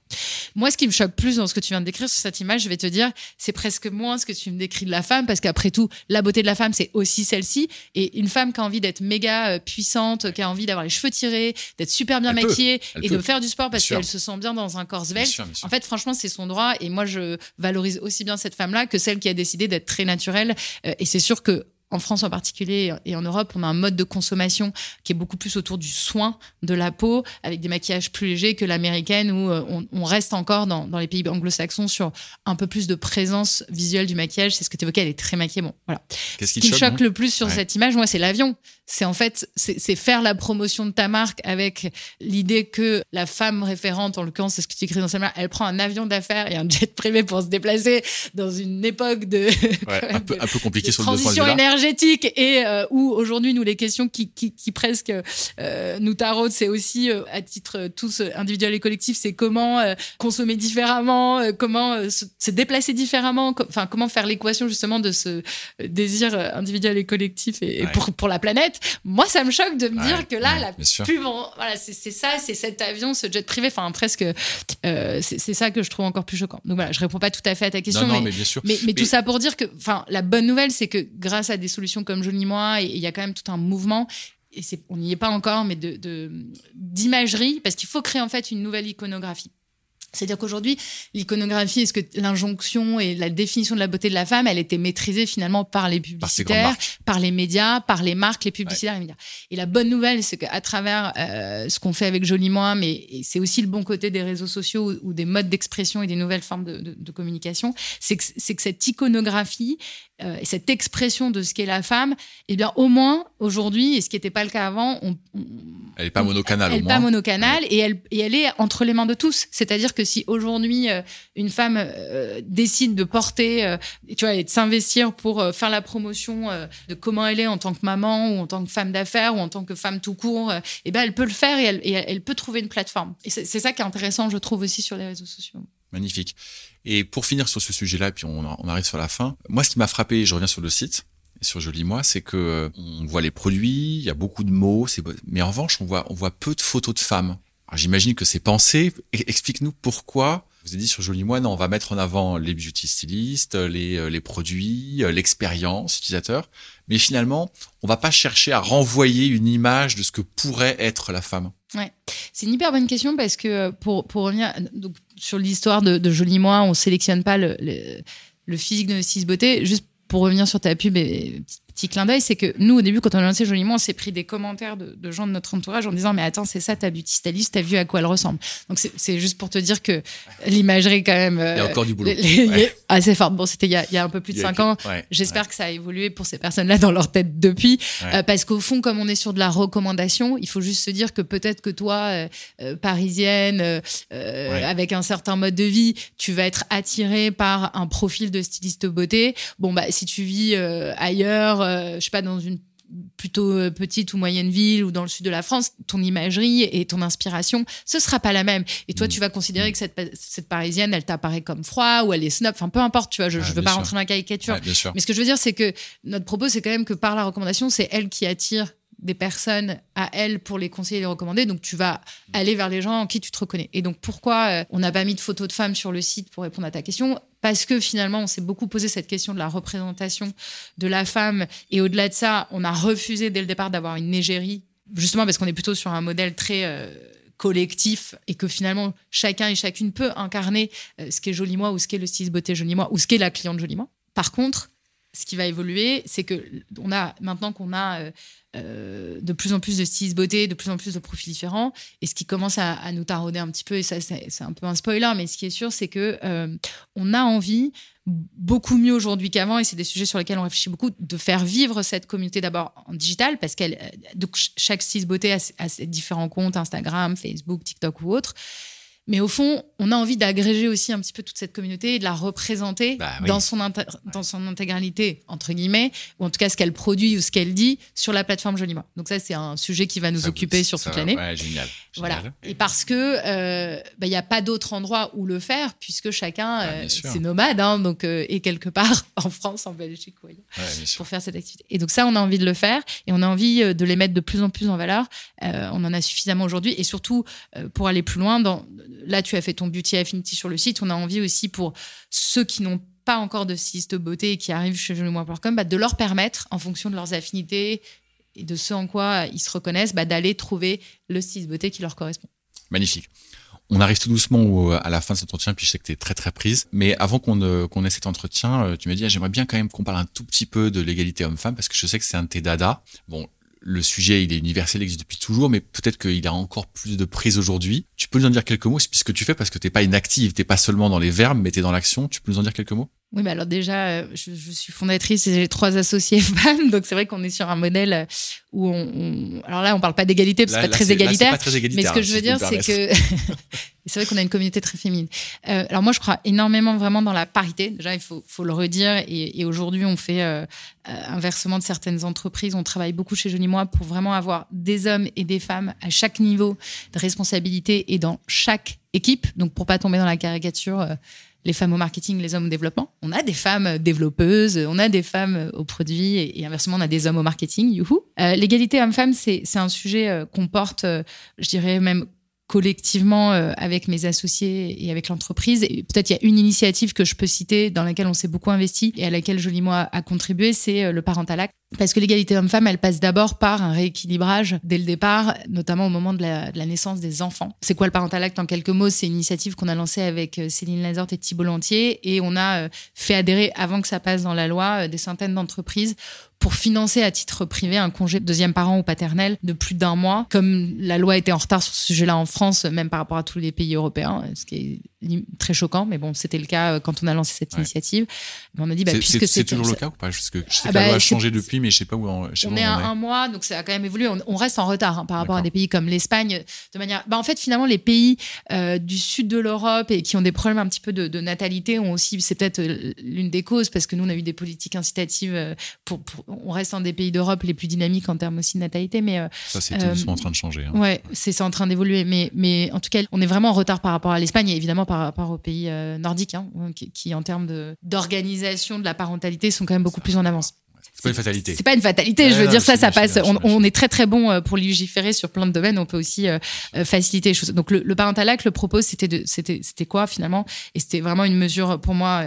Moi, ce qui me choque plus dans ce que tu viens de décrire sur cette image, je vais te dire, c'est presque moins ce que tu me décris de la femme, parce qu'après tout, la beauté de la femme, c'est aussi celle-ci, et une femme qui a envie d'être méga euh, puissante, qui a envie d'avoir les cheveux tirés, d'être super bien maquillée, et de faire du sport parce qu'elle se sent bien dans un corps svelte. En fait, franchement, c'est son droit, et moi, je valorise aussi bien cette femme-là que celle qui a décidé d'être très naturelle, euh, et c'est sûr que en France en particulier et en Europe, on a un mode de consommation qui est beaucoup plus autour du soin de la peau, avec des maquillages plus légers que l'américaine, où euh, on, reste encore dans, les pays anglo-saxons sur un peu plus de présence visuelle du maquillage. C'est ce que tu évoquais, elle est très maquillée. Bon, voilà. Qu'est-ce qui, qui me choque le plus sur cette image, moi, c'est l'avion. C'est en fait, c'est faire la promotion de ta marque avec l'idée que la femme référente, en l'occurrence, c'est ce que tu écris dans sa main, elle prend un avion d'affaires et un jet privé pour se déplacer dans une époque de, un, peu, un peu compliqué sur transition énergétique et euh, où aujourd'hui nous les questions qui, qui, qui presque euh, nous taraudent, c'est aussi euh, à titre tous individuel et collectif, c'est comment consommer différemment, comment se, déplacer différemment, enfin comment faire l'équation justement de ce désir individuel et collectif et, pour pour la planète. Moi, ça me choque de me dire que là, la pub, voilà, c'est ça, c'est cet avion, ce jet privé, enfin presque, c'est ça que je trouve encore plus choquant. Donc voilà, je réponds pas tout à fait à ta question, mais, mais, bien sûr. mais, mais tout ça pour dire que, enfin, la bonne nouvelle, c'est que grâce à des solutions comme Jolie Moi, il y a quand même tout un mouvement et on n'y est pas encore, mais de d'imagerie, parce qu'il faut créer en fait une nouvelle iconographie. C'est-à-dire qu'aujourd'hui, l'iconographie, est-ce que l'injonction et la définition de la beauté de la femme, elle était maîtrisée finalement par les publicitaires, par, les médias, par les marques, les publicitaires et les médias. Et la bonne nouvelle, c'est qu'à travers euh, ce qu'on fait avec Jolie Moi, mais c'est aussi le bon côté des réseaux sociaux ou, des modes d'expression et des nouvelles formes de, de, de communication, c'est que, que cette iconographie, euh, et cette expression de ce qu'est la femme, eh bien, au moins, aujourd'hui, et ce qui n'était pas le cas avant, on, elle n'est pas monocanale, elle n'est pas monocanale et, elle, et elle est entre les mains de tous. C'est-à-dire que si aujourd'hui, euh, une femme euh, décide de porter, tu vois, et de s'investir pour faire la promotion de comment elle est en tant que maman ou en tant que femme d'affaires ou en tant que femme tout court, eh ben, elle peut le faire et elle, et elle peut trouver une plateforme. Et c'est ça qui est intéressant, je trouve, aussi sur les réseaux sociaux. Magnifique. Et pour finir sur ce sujet-là, puis on, arrive sur la fin. Moi, ce qui m'a frappé, je reviens sur le site, sur Joli Moi, c'est que euh, on voit les produits, il y a beaucoup de mots, mais en revanche, on voit, on voit peu de photos de femmes. J'imagine que c'est pensé. Explique-nous pourquoi. Vous avez dit sur Joli Moi, non, on va mettre en avant les beauty stylistes, les, euh, les produits, euh, l'expérience utilisateur. Mais finalement, on va pas chercher à renvoyer une image de ce que pourrait être la femme. Ouais, c'est une hyper bonne question parce que pour, pour revenir, donc sur l'histoire de, de Joli Moi, on sélectionne pas le, le, physique de nos beauté. Juste pour revenir sur ta pub et petit clin d'œil, c'est que nous, au début, quand on a lancé Joliment, on s'est pris des commentaires de, gens de notre entourage en disant Mais attends, c'est ça ta beauty stylist, t'as vu à quoi elle ressemble. Donc, c'est juste pour te dire que l'imagerie, quand même. il y a encore du boulot. assez forte. Bon, c'était il, y a un peu plus de cinq ans. J'espère que ça a évolué pour ces personnes-là dans leur tête depuis. Euh, parce qu'au fond, comme on est sur de la recommandation, il faut juste se dire que peut-être que toi, euh, euh, parisienne, avec un certain mode de vie, tu vas être attiré par un profil de styliste beauté. Bon, bah, si tu vis ailleurs, euh, je sais pas, dans une plutôt euh, petite ou moyenne ville ou dans le sud de la France, ton imagerie et ton inspiration, ce sera pas la même. Et toi, mm. tu vas considérer que cette, cette parisienne, elle t'apparaît comme froid ou elle est snob, enfin peu importe, tu vois, je, ne veux pas rentrer dans la caricature. Mais ce que je veux dire, c'est que notre propos, c'est quand même que par la recommandation, c'est elle qui attire des personnes à elle pour les conseiller et les recommander. Donc, tu vas aller vers les gens en qui tu te reconnais. Et donc, pourquoi euh, on n'a pas mis de photos de femmes sur le site pour répondre à ta question? Parce que finalement, on s'est beaucoup posé cette question de la représentation de la femme. Et au-delà de ça, on a refusé dès le départ d'avoir une égérie, justement parce qu'on est plutôt sur un modèle très... Euh, collectif et que finalement chacun et chacune peut incarner euh, ce qu'est Joli Moi ou ce qu'est le style beauté Joli Moi ou ce qu'est la cliente Joli Moi. Par contre, ce qui va évoluer, c'est que on a maintenant qu'on a euh, euh, de plus en plus de stylistes beauté, de plus en plus de profils différents, et ce qui commence à, nous tarauder un petit peu, et ça c'est un peu un spoiler, mais ce qui est sûr, c'est que euh, on a envie beaucoup mieux aujourd'hui qu'avant, et c'est des sujets sur lesquels on réfléchit beaucoup, de faire vivre cette communauté d'abord en digital, parce qu'elle, chaque styliste beauté a, a ses différents comptes, Instagram, Facebook, TikTok ou autres. Mais au fond, on a envie d'agréger aussi un petit peu toute cette communauté et de la représenter bah dans, son dans son intégralité, entre guillemets, ou en tout cas ce qu'elle produit ou ce qu'elle dit sur la plateforme Jolima. Donc ça, c'est un sujet qui va nous occuper sur toute l'année. Ouais, génial, Voilà. Et parce que euh, bah, il n'y a pas d'autre endroit où le faire, puisque chacun, ah, euh, c'est nomade, hein, donc euh, est quelque part en France, en Belgique, ouais, pour faire cette activité. Et donc ça, on a envie de le faire et on a envie de les mettre de plus en plus en valeur. on en a suffisamment aujourd'hui et surtout pour aller plus loin dans là, tu as fait ton Beauty Affinity sur le site. On a envie aussi pour ceux qui n'ont pas encore de styliste beauté et qui arrivent chez jeuxmois.com, bah, de leur permettre, en fonction de leurs affinités et de ce en quoi ils se reconnaissent, bah, d'aller trouver le styliste beauté qui leur correspond. Magnifique. On arrive tout doucement à la fin de cet entretien, puis je sais que tu es très très prise. Mais avant qu'on qu'on ait cet entretien, tu m'as dit, ah, j'aimerais bien quand même qu'on parle un tout petit peu de l'égalité homme-femme, parce que je sais que c'est un de tes dadas. Bon, le sujet, il est universel, il existe depuis toujours, mais peut-être qu'il a encore plus de prise aujourd'hui. Tu peux nous en dire quelques mots, c'est ce que tu fais parce que t'es pas inactive, t'es pas seulement dans les verbes, mais t'es dans l'action. Tu peux nous en dire quelques mots? Oui, mais alors déjà, euh, je, je suis fondatrice et j'ai trois associés femmes, donc c'est vrai qu'on est sur un modèle euh, où on, alors là, on parle pas d'égalité, parce que c'est pas, très égalitaire. pas très égalitaire. Mais ce que je veux dire, c'est que c'est vrai qu'on a une communauté très féminine. Euh, alors moi, je crois énormément vraiment dans la parité. Déjà, il faut, faut le redire. Et, et aujourd'hui, on fait euh, inversement de certaines entreprises. On travaille beaucoup chez Jolie Moi pour vraiment avoir des hommes et des femmes à chaque niveau de responsabilité et dans chaque équipe. Donc pour pas tomber dans la caricature les femmes au marketing, les hommes au développement. On a des femmes développeuses, on a des femmes au produit et, inversement, on a des hommes au marketing. Youhou. Euh, L'égalité homme-femme, c'est un sujet euh, qu'on porte, euh, je dirais même collectivement euh, avec mes associés et avec l'entreprise. Peut-être il y a une initiative que je peux citer dans laquelle on s'est beaucoup investi et à laquelle Jolie Moi a contribué, c'est le parental act. Parce que l'égalité homme-femme, elle passe d'abord par un rééquilibrage dès le départ, notamment au moment de la, de la naissance des enfants. C'est quoi le parental act en quelques mots? C'est une initiative qu'on a lancée avec euh, Céline Lazorte et Thibault Lantier et on a euh, fait adhérer, avant que ça passe dans la loi, euh, des centaines d'entreprises pour financer à titre privé un congé de deuxième parent ou paternel de plus d'un mois. Comme la loi était en retard sur ce sujet-là en France, même par rapport à tous les pays européens, ce qui très choquant, mais bon, c'était le cas quand on a lancé cette initiative. On a dit, bah, puisque c'est toujours le cas ou pas? Parce que je sais ah que la bah, loi a changé depuis, mais je sais pas où on, on est à un mois, donc ça a quand même évolué. On, reste en retard hein, par rapport à des pays comme l'Espagne. De manière, bah, en fait, finalement, les pays euh, du sud de l'Europe et qui ont des problèmes un petit peu de, natalité ont aussi, c'est peut-être euh, l'une des causes, parce que nous, on a eu des politiques incitatives. Euh, pour, on reste un des pays d'Europe les plus dynamiques en termes aussi de natalité, mais ça, c'est tout doucement en train de changer. Hein. Ouais, c'est en train d'évoluer, mais mais en tout cas, on est vraiment en retard par rapport à l'Espagne et évidemment par rapport aux pays nordiques, hein, qui, en termes d'organisation de la parentalité sont quand même beaucoup plus en avance. C'est pas une fatalité. C'est pas une fatalité. je veux dire, ça, ça passe. On, est très très bon euh, pour légiférer sur plein de domaines. On peut aussi euh, euh, faciliter les choses. Donc le, le parental le propos, c'était, c'était quoi finalement? Et c'était vraiment une mesure pour moi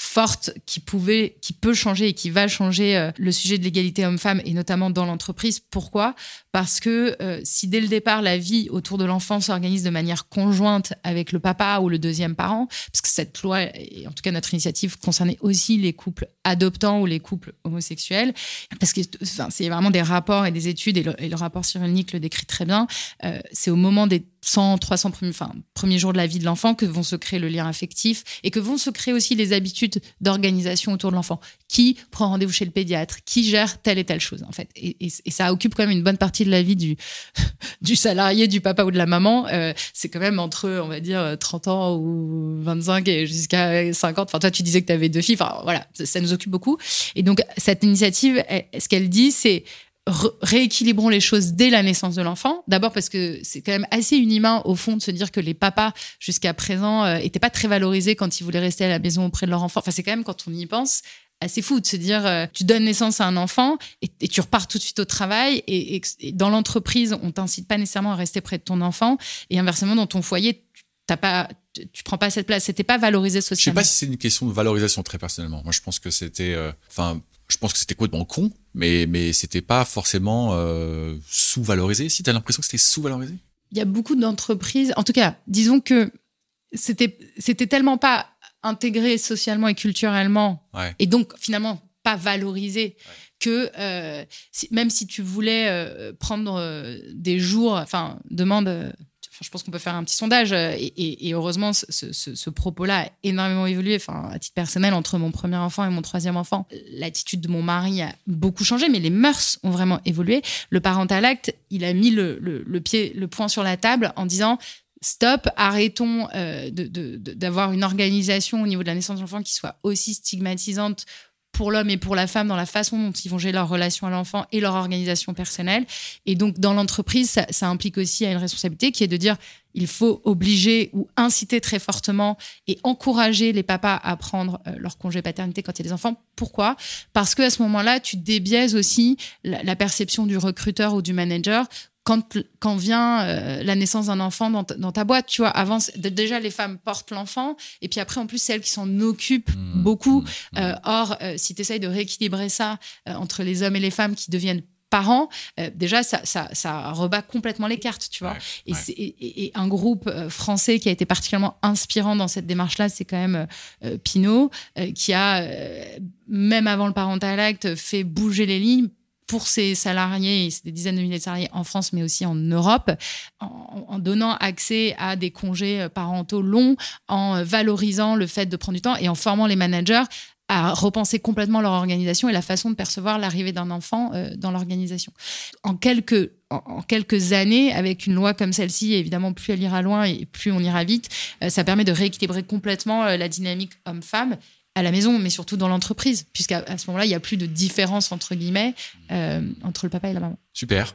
forte qui pouvait, qui peut changer et qui va changer euh, le sujet de l'égalité homme-femme et notamment dans l'entreprise. Pourquoi? Parce que euh, si dès le départ la vie autour de l'enfant s'organise de manière conjointe avec le papa ou le deuxième parent, parce que cette loi, et en tout cas notre initiative concernait aussi les couples adoptants ou les couples homosexuels, parce que enfin, c'est vraiment des rapports et des études et le, rapport Cyrulnik le décrit très bien. Euh, c'est au moment des 100, 300 premiers, enfin, premiers jours de la vie de l'enfant que vont se créer le lien affectif et que vont se créer aussi les habitudes d'organisation autour de l'enfant. Qui prend rendez-vous chez le pédiatre? Qui gère telle et telle chose, en fait? Et, ça occupe quand même une bonne partie de la vie du, salarié, du papa ou de la maman. Euh, c'est quand même entre, on va dire, 30 ans ou 25 et jusqu'à 50. Enfin, toi, tu disais que tu avais deux filles. Enfin, voilà, ça nous occupe beaucoup. Et donc, cette initiative, ce qu'elle dit, c'est rééquilibrons les choses dès la naissance de l'enfant. D'abord parce que c'est quand même assez inhumain au fond de se dire que les papas jusqu'à présent euh, étaient pas très valorisés quand ils voulaient rester à la maison auprès de leur enfant. Enfin c'est quand même quand on y pense assez fou de se dire euh, tu donnes naissance à un enfant et, tu repars tout de suite au travail et, dans l'entreprise on t'incite pas nécessairement à rester près de ton enfant et inversement dans ton foyer t'as pas tu prends pas cette place c'était pas valorisé socialement je sais pas si c'est une question de valorisation très personnellement moi je pense que c'était euh, enfin je pense que c'était complètement con, mais, mais c'était pas forcément euh, sous-valorisé. Si tu as l'impression que c'était sous-valorisé? Il y a beaucoup d'entreprises, en tout cas, disons que c'était, c'était tellement pas intégré socialement et culturellement, et donc finalement pas valorisé, que euh, même si tu voulais euh, prendre des jours, enfin, demande je pense qu'on peut faire un petit sondage. Euh, et, heureusement, ce, propos-là a énormément évolué. Enfin, à titre personnel, entre mon premier enfant et mon troisième enfant, l'attitude de mon mari a beaucoup changé, mais les mœurs ont vraiment évolué. Le parental acte, il a mis le, pied, le point sur la table en disant stop, arrêtons euh, d'avoir une organisation au niveau de la naissance de l'enfant qui soit aussi stigmatisante pour l'homme et pour la femme dans la façon dont ils vont gérer leur relation à l'enfant et leur organisation personnelle. Et donc, dans l'entreprise, ça, implique aussi une responsabilité qui est de dire il faut obliger ou inciter très fortement et encourager les papas à prendre euh, leur congé paternité quand il y a des enfants. Pourquoi? Parce que à ce moment-là, tu débiaises aussi la perception du recruteur ou du manager quand, quand vient euh, la naissance d'un enfant dans, dans, ta boîte, tu vois, avant, déjà les femmes portent l'enfant, et puis après, en plus, c'est elles qui s'en occupent mmh, beaucoup. Mmh. Euh, or, euh, si tu essayes de rééquilibrer ça entre les hommes et les femmes qui deviennent parents, euh, déjà, ça, ça, ça, rebat complètement les cartes, tu vois. et, et, un groupe euh, français qui a été particulièrement inspirant dans cette démarche-là, c'est quand même euh, Pinot, qui a, même avant le parental act, fait bouger les lignes pour ses salariés, c'est des dizaines de milliers de salariés en France, mais aussi en Europe, en, donnant accès à des congés parentaux longs, en valorisant le fait de prendre du temps et en formant les managers à repenser complètement leur organisation et la façon de percevoir l'arrivée d'un enfant euh, dans l'organisation. En quelques, en, quelques années, avec une loi comme celle-ci, évidemment, plus elle ira loin et plus on ira vite, euh, ça permet de rééquilibrer complètement euh, la dynamique homme-femme à la maison, mais surtout dans l'entreprise, puisqu'à ce moment-là, il n'y a plus de différence, entre guillemets, entre le papa et la maman. Super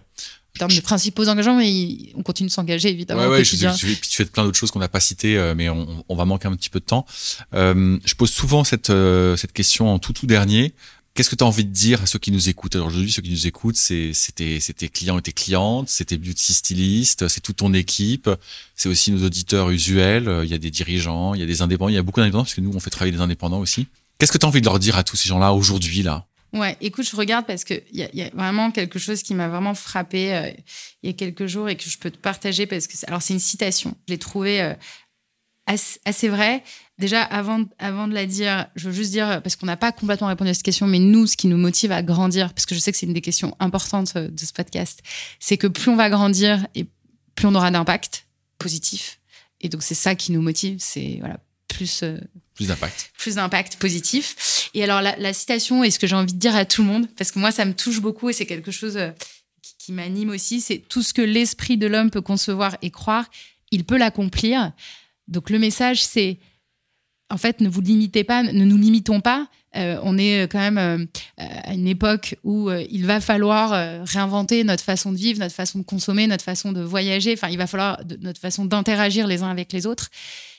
en termes de principaux engagements, mais on continue de s'engager évidemment. Ouais, ouais, je, je, tu fais plein d'autres choses qu'on n'a pas citées, euh, mais on, on, va manquer un petit peu de temps. Euh, je pose souvent cette, euh, cette question en tout tout dernier. Qu'est-ce que tu as envie de dire à ceux qui nous écoutent? Alors aujourd'hui, ceux qui nous écoutent, c'est c'était c'était clients et tes clientes, c'était beauty styliste, c'est toute ton équipe, c'est aussi nos auditeurs usuels. Il y a des dirigeants, il y a des indépendants, il y a beaucoup d'indépendants parce que nous on fait travailler des indépendants aussi. Qu'est-ce que tu as envie de leur dire à tous ces gens-là aujourd'hui là? Ouais, écoute, je regarde parce qu'il y, y, a vraiment quelque chose qui m'a vraiment frappé euh, il y a quelques jours et que je peux te partager parce que alors c'est une citation. Je l'ai trouvée euh, assez, assez vraie. Déjà, avant, avant de la dire, je veux juste dire, parce qu'on n'a pas complètement répondu à cette question, mais nous, ce qui nous motive à grandir, parce que je sais que c'est une des questions importantes euh, de ce podcast, c'est que plus on va grandir et plus on aura d'impact positif. Et donc, c'est ça qui nous motive. C'est voilà, plus euh, plus d'impact plus d'impact positif et alors la, citation et ce que j'ai envie de dire à tout le monde parce que moi ça me touche beaucoup et c'est quelque chose euh, qui, m'anime aussi c'est tout ce que l'esprit de l'homme peut concevoir et croire il peut l'accomplir donc le message c'est en fait ne vous limitez pas ne nous limitons pas euh, on est quand même à une époque où il va falloir réinventer notre façon de vivre, notre façon de consommer, notre façon de voyager. Enfin, il va falloir notre façon d'interagir les uns avec les autres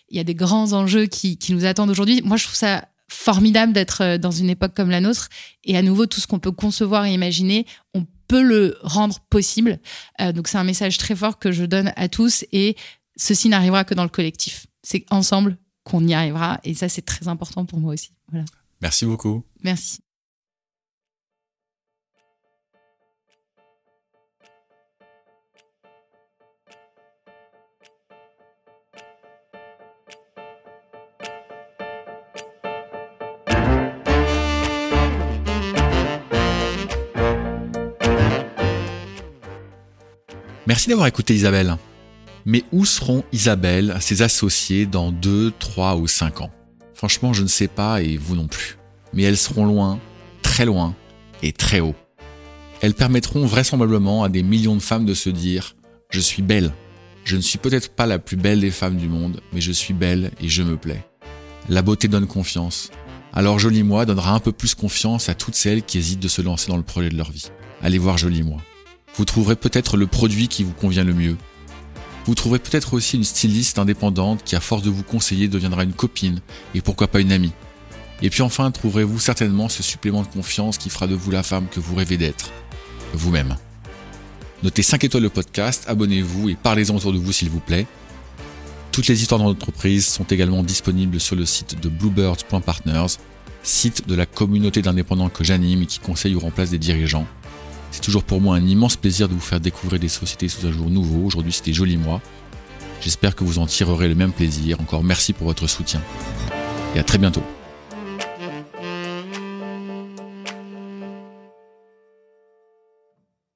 il y a des grands enjeux qui, nous attendent aujourd'hui. Moi, je trouve ça formidable d'être euh, dans une époque comme la nôtre. Et à nouveau, tout ce qu'on peut concevoir et imaginer, on peut le rendre possible. Euh, donc, c'est un message très fort que je donne à tous. Et ceci n'arrivera que dans le collectif. C'est ensemble qu'on y arrivera. Et ça, c'est très important pour moi aussi. Voilà. Merci beaucoup. Merci. Merci d'avoir écouté Isabelle. Mais où seront Isabelle, ses associés dans 2, 3 ou 5 ans? Franchement, je ne sais pas et vous non plus. Mais elles seront loin, très loin et très haut. Elles permettront vraisemblablement à des millions de femmes de se dire ⁇ Je suis belle. Je ne suis peut-être pas la plus belle des femmes du monde, mais je suis belle et je me plais. La beauté donne confiance. Alors Jolie Moi donnera un peu plus confiance à toutes celles qui hésitent de se lancer dans le projet de leur vie. Allez voir Jolie Moi vous trouverez peut-être le produit qui vous convient le mieux. Vous trouverez peut-être aussi une styliste indépendante qui, à force de vous conseiller, deviendra une copine et pourquoi pas une amie. Et puis enfin, trouverez-vous certainement ce supplément de confiance qui fera de vous la femme que vous rêvez d'être, vous-même. Notez 5 étoiles le podcast, abonnez-vous et parlez-en autour de vous s'il vous plaît. Toutes les histoires d'entreprise sont également disponibles sur le site de bluebirds.partners, site de la communauté d'indépendants que j'anime et qui conseille ou remplace des dirigeants. C'est toujours pour moi un immense plaisir de vous faire découvrir des sociétés sous un jour nouveau. Aujourd'hui, c'était Joli Moi. J'espère que vous en tirerez le même plaisir. Encore merci pour votre soutien. Et à très bientôt.